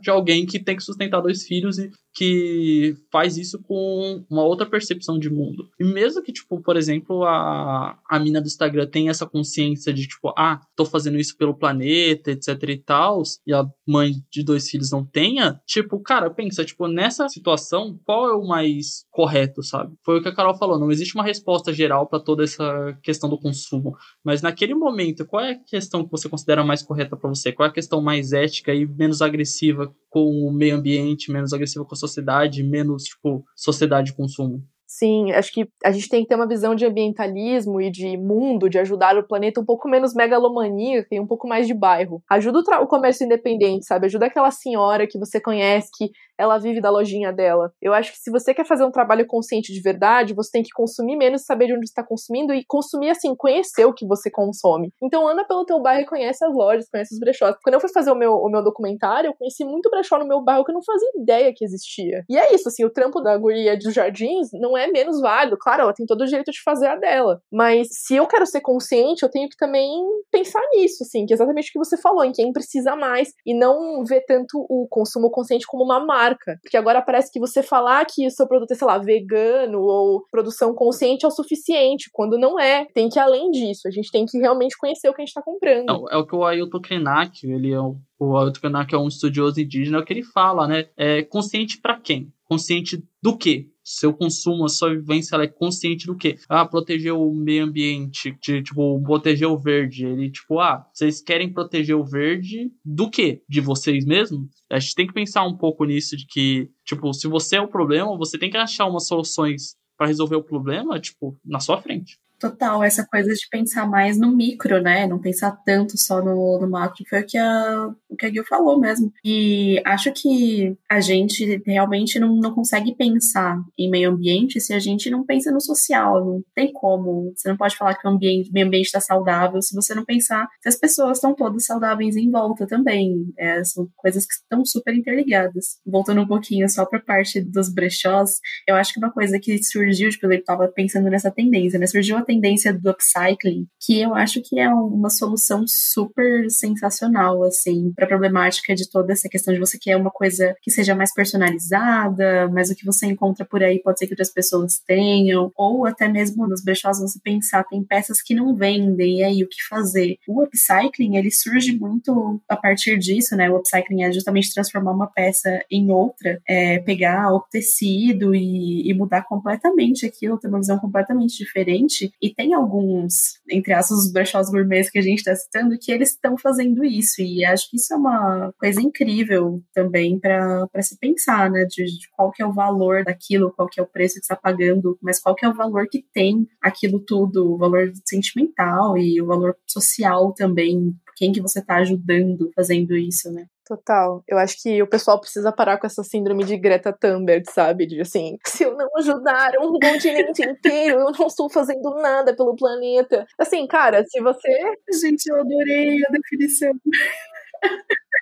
de alguém que tem que sustentar dois filhos e que faz isso com uma outra percepção de mundo. E mesmo que, tipo, por exemplo, a, a mina do Instagram tem essa consciência de, tipo, ah, tô fazendo isso pelo planeta, etc e tal, e a mãe de dois filhos não tenha, tipo, cara, pensa, tipo, nessa situação, qual é o mais correto, sabe? Foi o que a Carol falou, não existe uma resposta geral para toda essa questão do consumo, mas naquele momento, qual é a questão que você considera mais correta para você? Qual é a questão mais ética e menos agressiva com o meio ambiente, menos agressiva com a sociedade, menos, tipo, sociedade de consumo. Sim, acho que a gente tem que ter uma visão de ambientalismo e de mundo, de ajudar o planeta um pouco menos megalomaníaca e um pouco mais de bairro. Ajuda o, o, comércio independente, sabe? Ajuda aquela senhora que você conhece, que ela vive da lojinha dela. Eu acho que se você quer fazer um trabalho consciente de verdade, você tem que consumir menos, saber de onde está consumindo e consumir assim, conhecer o que você consome. Então anda pelo teu bairro e conhece as lojas, conhece os brechós. Quando eu fui fazer o meu, o meu documentário, eu conheci muito brechó no meu bairro que eu não fazia ideia que existia. E é isso, assim, o trampo da guria dos jardins não é menos válido. Claro, ela tem todo o direito de fazer a dela. Mas se eu quero ser consciente, eu tenho que também pensar nisso, assim, que é exatamente o que você falou, em quem precisa mais, e não ver tanto o consumo consciente como uma marca. Porque agora parece que você falar que o seu produto é, sei lá, vegano ou produção consciente é o suficiente, quando não é. Tem que ir além disso. A gente tem que realmente conhecer o que a gente está comprando. Não, é o que o Ailton Krenak, ele é o o é um estudioso indígena, é o que ele fala, né? É consciente para quem? Consciente do quê? Seu consumo, a sua vivência, ela é consciente do quê? Ah, proteger o meio ambiente, de, tipo, proteger o verde. Ele, tipo, ah, vocês querem proteger o verde do quê? De vocês mesmos? A gente tem que pensar um pouco nisso, de que, tipo, se você é o problema, você tem que achar umas soluções para resolver o problema, tipo, na sua frente. Total, essa coisa de pensar mais no micro, né? Não pensar tanto só no, no macro, foi o que a, o que a Gil falou mesmo. E acho que a gente realmente não, não consegue pensar em meio ambiente se a gente não pensa no social. Não tem como. Você não pode falar que o ambiente, meio ambiente está saudável se você não pensar se as pessoas estão todas saudáveis em volta também. É, são coisas que estão super interligadas. Voltando um pouquinho só para a parte dos brechós, eu acho que uma coisa que surgiu, tipo, eu estava pensando nessa tendência, né? Surgiu a tendência do upcycling, que eu acho que é uma solução super sensacional, assim, para a problemática de toda essa questão de você quer uma coisa que seja mais personalizada, mas o que você encontra por aí pode ser que outras pessoas tenham, ou até mesmo nos brechós você pensar, tem peças que não vendem, e aí o que fazer? O upcycling, ele surge muito a partir disso, né? O upcycling é justamente transformar uma peça em outra, é, pegar o tecido e, e mudar completamente aquilo, ter uma visão completamente diferente E tem alguns, entre aspas, os brechós gourmets que a gente está citando, que eles estão fazendo isso. E acho que isso é uma coisa incrível também para se pensar, né? De, de, qual que é o valor daquilo, qual que é o preço que está pagando, mas qual que é o valor que tem aquilo tudo, o valor sentimental e o valor social também, quem que você está ajudando fazendo isso, né? Total. Eu acho que o pessoal precisa parar com essa síndrome de Greta Thunberg, sabe? De assim, se eu não ajudar um continente inteiro, eu não estou fazendo nada pelo planeta. Assim, cara, se você. Gente, eu adorei a definição.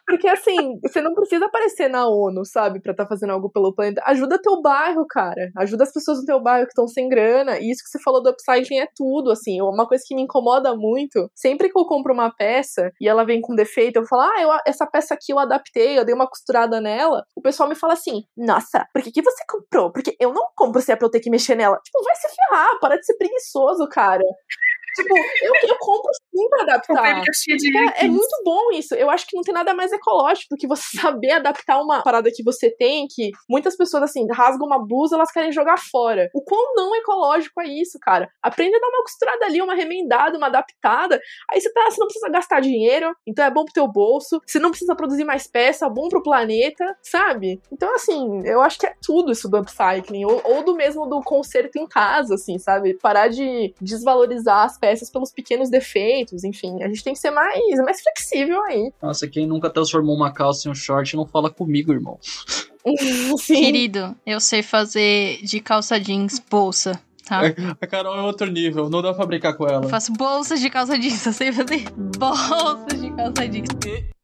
Porque assim, você não precisa aparecer na ONU, sabe, pra estar tá fazendo algo pelo planeta. Ajuda teu bairro, cara. Ajuda as pessoas do teu bairro que estão sem grana. E isso que você falou do upcycling é tudo, assim. Uma coisa que me incomoda muito, sempre que eu compro uma peça e ela vem com defeito, eu falo, ah, eu, essa peça aqui eu adaptei, eu dei uma costurada nela. O pessoal me fala assim, nossa, por que, que você comprou? Porque eu não compro se é pra eu ter que mexer nela. Tipo, vai se ferrar, para de ser preguiçoso, cara. Tipo, eu, eu compro sim pra adaptar. É, é, muito bom isso. Eu acho que não tem nada mais ecológico do que você saber adaptar uma parada que você tem, que muitas pessoas, assim, rasgam uma blusa, elas querem jogar fora. O quão não ecológico é isso, cara? Aprende a dar uma costurada ali, uma remendada, uma adaptada. Aí você, tá, você não precisa gastar dinheiro, então é bom pro teu bolso. Você não precisa produzir mais peça, bom pro planeta, sabe? Então, assim, eu acho que é tudo isso do upcycling. Ou, ou do mesmo do conserto em casa, assim, sabe? Parar de desvalorizar as peças pelos pequenos defeitos, enfim. A gente tem que ser mais, mais flexível aí. Nossa, quem nunca transformou uma calça em um short não fala comigo, irmão. Sim. Querido, eu sei fazer de calça jeans bolsa. Tá. A Carol é outro nível, não dá pra brincar com ela. Eu faço bolsas de calça jeans, eu sei fazer bolsas de calça jeans.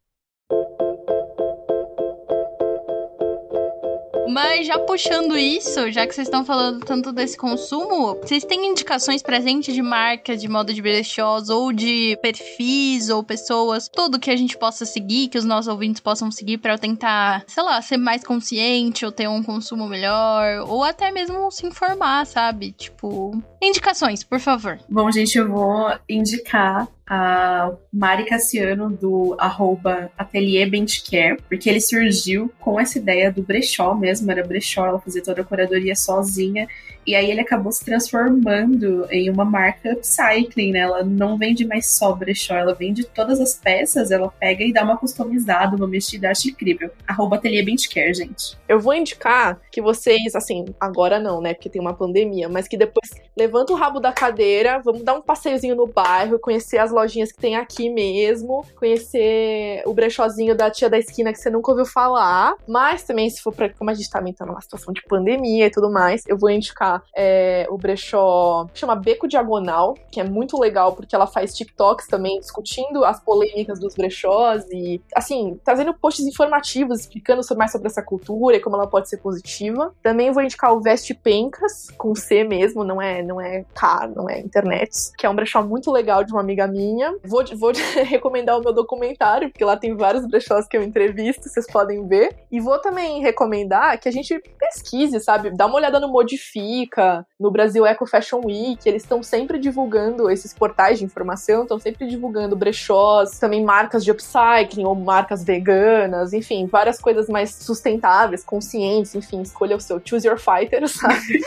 Mas já puxando isso, já que vocês estão falando tanto desse consumo, vocês têm indicações presentes de marcas, de moda de brechós, ou de perfis, ou pessoas, tudo que a gente possa seguir, que os nossos ouvintes possam seguir para tentar, sei lá, ser mais consciente ou ter um consumo melhor, ou até mesmo se informar, sabe? Tipo, indicações, por favor. Bom, gente, eu vou indicar a Mari Cassiano do arroba Atelier Bentcare, porque ele surgiu com essa ideia do brechó mesmo, era brechó, ela fazia toda a curadoria sozinha, e aí ele acabou se transformando em uma marca upcycling, né? Ela não vende mais só brechó, ela vende todas as peças, ela pega e dá uma customizada, uma mexida, acho incrível. Arroba Atelier Bentcare, gente. Eu vou indicar que vocês, assim, agora não, né? Porque tem uma pandemia, mas que depois levanta o rabo da cadeira, vamos dar um passeiozinho no bairro, conhecer as lojinhas que tem aqui mesmo, conhecer o brechózinho da tia da esquina que você nunca ouviu falar. Mas também, se for pra. Como a gente tá aumentando uma situação de pandemia e tudo mais, eu vou indicar é, o brechó chama Beco Diagonal, que é muito legal porque ela faz TikToks também discutindo as polêmicas dos brechós e, assim, trazendo posts informativos explicando mais sobre essa cultura e como ela pode ser positiva. Também vou indicar o Veste Pencas, com C mesmo, não é, não é K, não é internet, que é um brechó muito legal de uma amiga minha. Vou, vou recomendar o meu documentário, porque lá tem vários brechós que eu entrevisto, vocês podem ver. E vou também recomendar que a gente pesquise, sabe? Dá uma olhada no No Brasil Eco Fashion Week, eles estão sempre divulgando esses portais de informação, estão sempre divulgando brechós, também marcas de upcycling ou marcas veganas, enfim, várias coisas mais sustentáveis, conscientes, enfim, escolha o seu choose your fighter, sabe?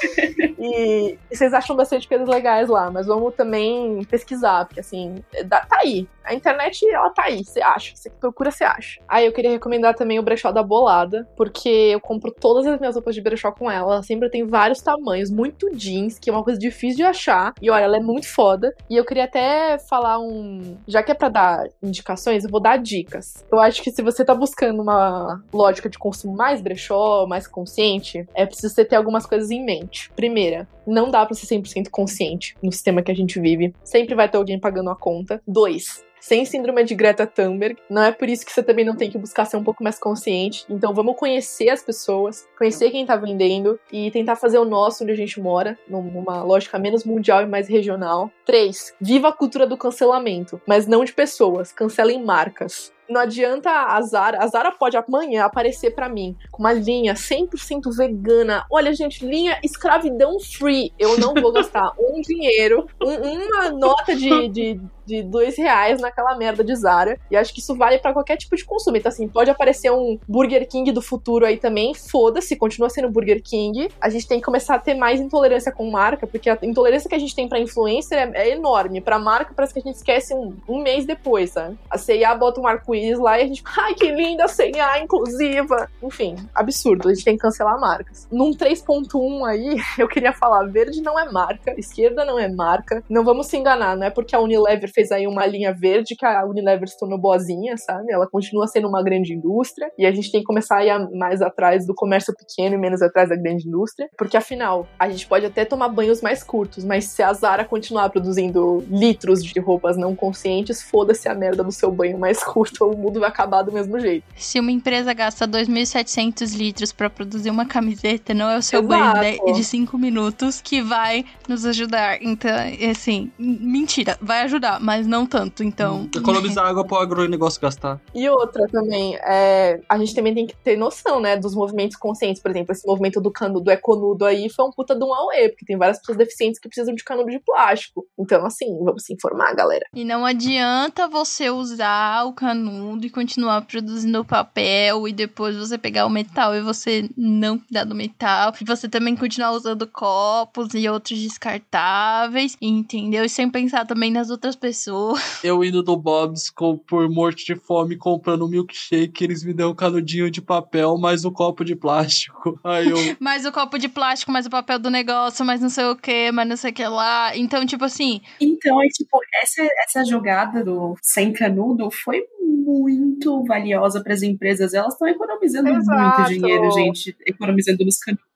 e, vocês acham bastante coisas legais lá, mas vamos também pesquisar, porque assim, tá aí. A internet, ela tá aí, você acha. Você procura, você acha. Aí eu queria recomendar também o brechó da Bolada, porque eu compro todas as minhas roupas de brechó com ela. Ela sempre tem vários tamanhos, muito jeans, que é uma coisa difícil de achar. E olha, ela é muito foda. E eu queria até falar um. Já que é pra dar indicações, eu vou dar dicas. Eu acho que se você tá buscando uma lógica de consumo mais brechó, mais consciente, é preciso você ter algumas coisas em mente. Primeira, não dá pra ser 100% consciente no sistema que a gente vive. Sempre vai ter alguém pagando a conta. Dois, sem síndrome de Greta Thunberg. Não é por isso que você também não tem que buscar ser um pouco mais consciente. Então vamos conhecer as pessoas, conhecer quem tá vendendo e tentar fazer o nosso onde a gente mora, numa lógica menos mundial e mais regional. 3. Viva a cultura do cancelamento, mas não de pessoas, cancelem marcas. Não adianta a Zara. A Zara pode amanhã aparecer para mim com uma linha 100% vegana. Olha, gente, linha escravidão free. Eu não vou gastar um dinheiro, um, uma nota de, de de dois reais naquela merda de Zara. E acho que isso vale para qualquer tipo de consumo. Então, assim, pode aparecer um Burger King do futuro aí também. Foda-se, continua sendo Burger King. A gente tem que começar a ter mais intolerância com marca, porque a intolerância que a gente tem pra influencer é, é enorme. Pra marca, parece que a gente esquece um, um mês depois, sabe? A CIA bota um arco-íris lá e a gente, ai, que linda a CIA inclusiva. Enfim, absurdo. A gente tem que cancelar marcas. Num 3.1 aí, eu queria falar: verde não é marca, esquerda não é marca. Não vamos se enganar, não é porque a Unilever fez aí uma linha verde que a Unilever se tornou boazinha, sabe? Ela continua sendo uma grande indústria e a gente tem que começar a ir mais atrás do comércio pequeno e menos atrás da grande indústria, porque afinal, a gente pode até tomar banhos mais curtos, mas se a Zara continuar produzindo litros de roupas não conscientes, foda-se a merda do seu banho mais curto, o mundo vai acabar do mesmo jeito. Se uma empresa gasta 2.700 litros para produzir uma camiseta, não é o seu Exato. banho de 5 minutos que vai nos ajudar. Então, assim, mentira, vai ajudar, mas não tanto, então. Hum, economizar água pro agronegócio gastar. E outra também, é, a gente também tem que ter noção, né, dos movimentos conscientes. Por exemplo, esse movimento do cano do econudo aí foi um puta de um auê, porque tem várias pessoas deficientes que precisam de canudo de plástico. Então, assim, vamos se informar, galera. E não adianta você usar o canudo e continuar produzindo papel e depois você pegar o metal e você não cuidar do metal. E você também continuar usando copos e outros descartáveis, entendeu? E sem pensar também nas outras pessoas pessoas. Eu indo do Bob's com, por morte de fome comprando um milkshake, eles me dão um canudinho de papel mais um copo de plástico. Aí eu. mais o copo de plástico, mais o papel do negócio, mais não sei o que, mais não sei o que lá. Então, tipo assim. Então, é tipo, essa, essa jogada do sem canudo foi muito valiosa para as empresas. Elas estão economizando Exato. muito dinheiro, gente, economizando nos canudos.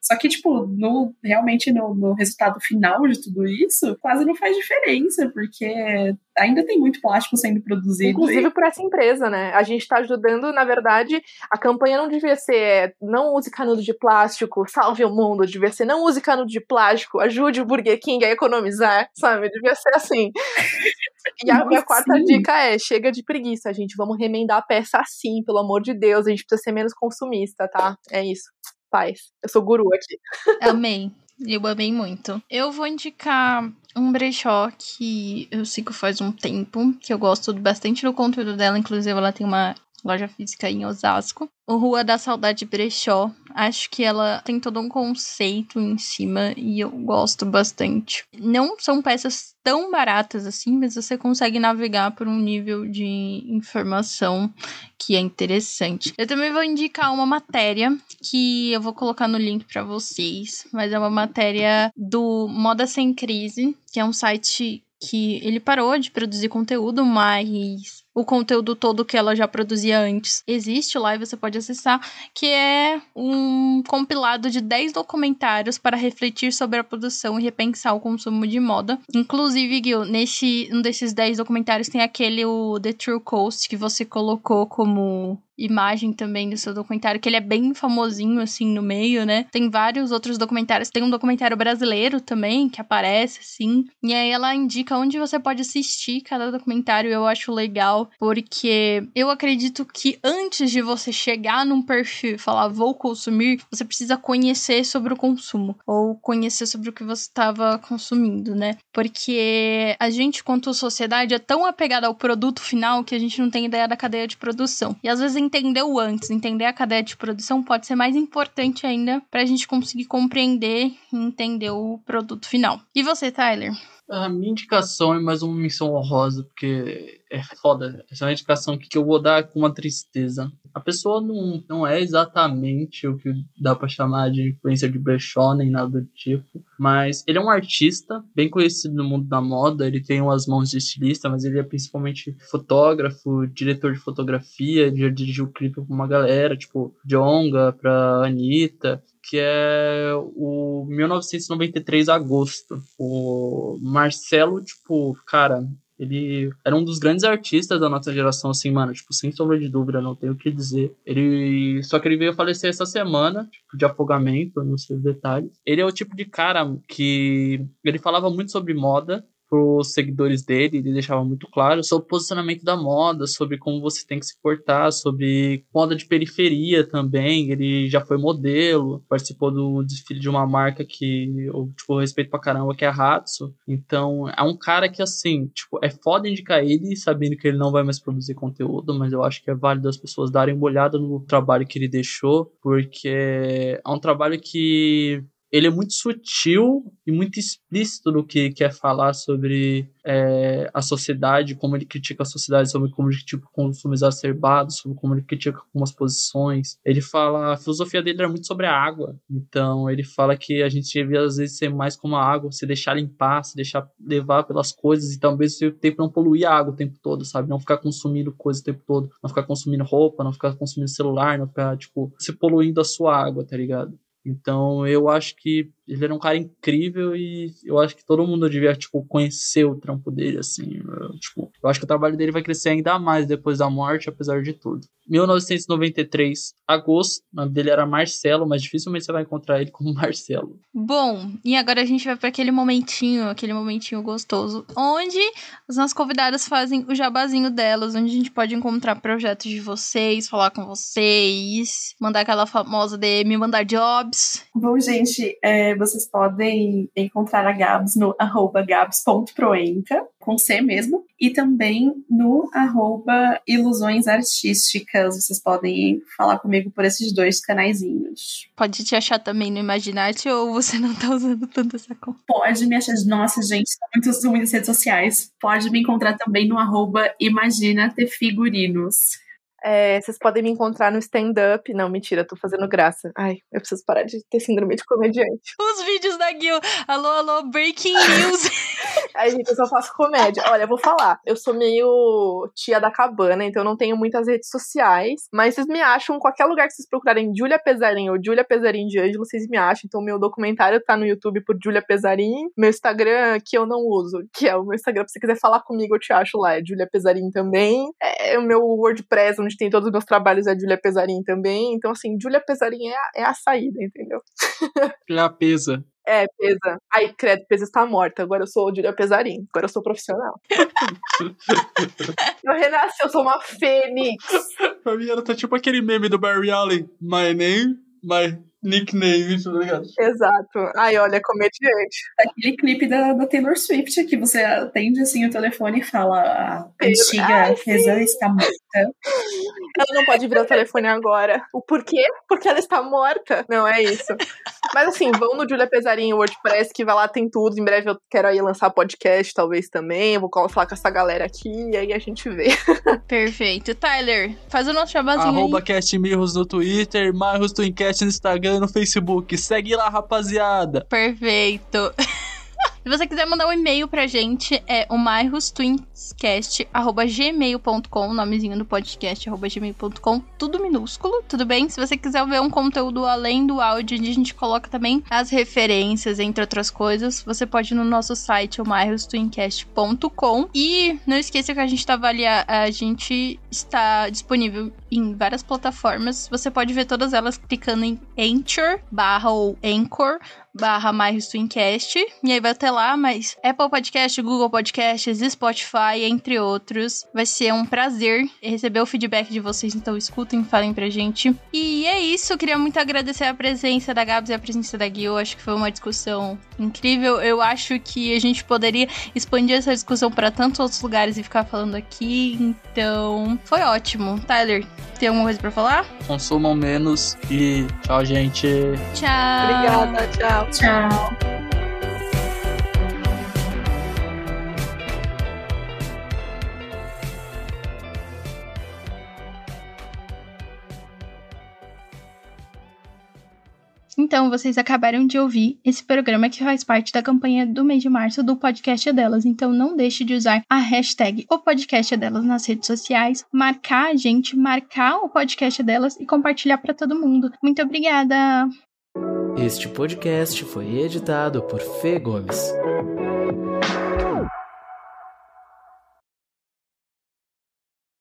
Só que, tipo, no, realmente no, no resultado final de tudo isso, quase não faz diferença, porque ainda tem muito plástico sendo produzido. Inclusive e... por essa empresa, né? A gente está ajudando, na verdade, a campanha não devia ser é, não use canudo de plástico, salve o mundo, devia ser não use canudo de plástico, ajude o Burger King a economizar, sabe? Devia ser assim. E a minha quarta sim. dica é: chega de preguiça, gente. Vamos remendar a peça assim, pelo amor de Deus. A gente precisa ser menos consumista, tá? É isso. Paz. Eu sou guru aqui. Amei. Eu amei muito. Eu vou indicar um brechó que eu sigo faz um tempo, que eu gosto bastante do conteúdo dela, inclusive ela tem uma loja física em Osasco. O Rua da Saudade Brechó. Acho que ela tem todo um conceito em cima e eu gosto bastante. Não são peças tão baratas assim, mas você consegue navegar por um nível de informação que é interessante. Eu também vou indicar uma matéria que eu vou colocar no link para vocês, mas é uma matéria do Moda Sem Crise, que é um site que ele parou de produzir conteúdo, mas o conteúdo todo que ela já produzia antes existe lá e você pode acessar, que é um compilado de 10 documentários para refletir sobre a produção e repensar o consumo de moda. Inclusive, Gil, nesse um desses 10 documentários tem aquele o The True Coast que você colocou como imagem também do seu documentário, que ele é bem famosinho, assim, no meio, né? Tem vários outros documentários. Tem um documentário brasileiro também, que aparece, assim. E aí ela indica onde você pode assistir cada documentário. Eu acho legal, porque eu acredito que antes de você chegar num perfil e falar vou consumir, você precisa conhecer sobre o consumo. Ou conhecer sobre o que você estava consumindo, né? Porque a gente, quanto sociedade, é tão apegada ao produto final que a gente não tem ideia da cadeia de produção. E às vezes entender o antes, entender a cadeia de produção pode ser mais importante ainda para a gente conseguir compreender e entender o produto final. E você, Tyler? A minha indicação é mais uma missão honrosa, porque é foda. Essa é uma indicação que eu vou dar com uma tristeza. A pessoa não, não é exatamente o que dá para chamar de influência de brechó, nem nada do tipo. Mas ele é um artista bem conhecido no mundo da moda. Ele tem umas mãos de estilista, mas ele é principalmente fotógrafo, diretor de fotografia. Já dirigiu clipe pra uma galera, tipo Jonga, pra Anitta que é o 1993 agosto. O Marcelo, tipo, cara, ele era um dos grandes artistas da nossa geração, assim, mano, tipo, sem sombra de dúvida, não tenho o que dizer. Ele. Só que ele veio falecer essa semana, tipo, de afogamento, não sei os detalhes. Ele é o tipo de cara que. Ele falava muito sobre moda, pros seguidores dele, ele deixava muito claro sobre o posicionamento da moda, sobre como você tem que se portar, sobre moda de periferia também. Ele já foi modelo, participou do desfile de uma marca que eu, tipo, respeito pra caramba, que é a Hatsu. Então, é um cara que, assim, tipo, é foda indicar ele, sabendo que ele não vai mais produzir conteúdo, mas eu acho que é válido as pessoas darem uma olhada no trabalho que ele deixou, porque é um trabalho que ele é muito sutil e muito explícito no que quer falar sobre é, a sociedade, como ele critica a sociedade, sobre como ele critica o consumo exacerbado, sobre como ele critica algumas posições. Ele fala, a filosofia dele era muito sobre a água, então ele fala que a gente devia às vezes ser mais como a água, se deixar limpar, se deixar levar pelas coisas e ao mesmo tempo não poluir a água o tempo todo, sabe? Não ficar consumindo coisa o tempo todo, não ficar consumindo roupa, não ficar consumindo celular, não ficar, tipo, se poluindo a sua água, tá ligado? Então eu acho que ele era um cara incrível e eu acho que todo mundo devia, tipo, conhecer o trampo dele, assim. Eu, tipo, eu acho que o trabalho dele vai crescer ainda mais depois da morte, apesar de tudo. 1993, agosto, o nome dele era Marcelo, mas dificilmente você vai encontrar ele como Marcelo. Bom, e agora a gente vai para aquele momentinho, aquele momentinho gostoso, onde as nossas convidadas fazem o jabazinho delas, onde a gente pode encontrar projetos de vocês, falar com vocês, mandar aquela famosa DM, mandar jobs. Bom, gente, é, vocês podem encontrar a Gabs no arroba gabs.proenca, com C mesmo, e também no arroba ilusões artísticas. Vocês podem falar comigo por esses dois canaizinhos. Pode te achar também no Imaginate ou você não tá usando tanto essa conta? Pode me achar. Nossa, gente, são muitas, muitas redes sociais. Pode me encontrar também no arroba Imagina Ter Figurinos. É, vocês podem me encontrar no stand-up. Não, mentira, tô fazendo graça. Ai, eu preciso parar de ter síndrome de comediante. Os vídeos da Gil. Alô, alô, breaking news. Aí, gente, eu só faço comédia. Olha, eu vou falar. Eu sou meio tia da cabana, então eu não tenho muitas redes sociais. Mas vocês me acham, qualquer lugar que vocês procurarem Julia Pesarim ou Julia Pesarim de Ângelo, vocês me acham. Então, meu documentário tá no YouTube por Julia Pesarim. Meu Instagram, que eu não uso, que é o meu Instagram, se você quiser falar comigo, eu te acho lá. É Julia Pesarim também. É o meu WordPress, onde tem todos os meus trabalhos, é Julia Pesarim também. Então, assim, Julia Pesarim é a, é a saída, entendeu? É a pesa. É, Pesa. Ai, credo, Pesa está morta. Agora eu sou Julia Pesarim. Agora eu sou profissional. eu renasci, eu sou uma fênix. Pra mim, ela tá tipo aquele meme do Barry Allen. My name, my nickname, tá ligado? Exato. Ai, olha, comediante. Aquele clipe da, da Taylor Swift que você atende assim o telefone e fala a antiga Pesa está morta. Ela não pode virar o telefone agora. O porquê? Porque ela está morta. Não, é isso. Mas assim, vão no Julia Pesarinho WordPress, que vai lá, tem tudo. Em breve eu quero aí lançar podcast, talvez também. Eu vou falar com essa galera aqui e aí a gente vê. Perfeito. Tyler, faz o nosso chabazinho Arroba aí. CastMirros no Twitter, Marros Twincast no Instagram e no Facebook. Segue lá, rapaziada. Perfeito. Se você quiser mandar um e-mail pra gente, é o mairostwinscast.gmail.com, nomezinho do podcast, arroba gmail.com, tudo minúsculo, tudo bem? Se você quiser ver um conteúdo além do áudio, onde a gente coloca também as referências, entre outras coisas, você pode ir no nosso site, o mairostwincast.com. E não esqueça que a gente tá avaliando, a gente está disponível em várias plataformas. Você pode ver todas elas clicando em Anchor, barra ou Anchor, barra mais Twincast. E aí vai ter lá, mas Apple Podcast, Google Podcasts, Spotify, entre outros. Vai ser um prazer receber o feedback de vocês, então escutem, falem pra gente. E é isso, eu queria muito agradecer a presença da Gabs e a presença da Gil. Acho que foi uma discussão incrível. Eu acho que a gente poderia expandir essa discussão para tantos outros lugares e ficar falando aqui. Então, foi ótimo. Tyler, tem alguma coisa pra falar? Consumam menos e tchau, gente. Tchau. Obrigada, tchau. Tchau. Então, vocês acabaram de ouvir esse programa que faz parte da campanha do mês de março do podcast delas. Então, não deixe de usar a hashtag o podcast delas nas redes sociais, marcar a gente, marcar o podcast delas e compartilhar para todo mundo. Muito obrigada! Este podcast foi editado por Fê Gomes.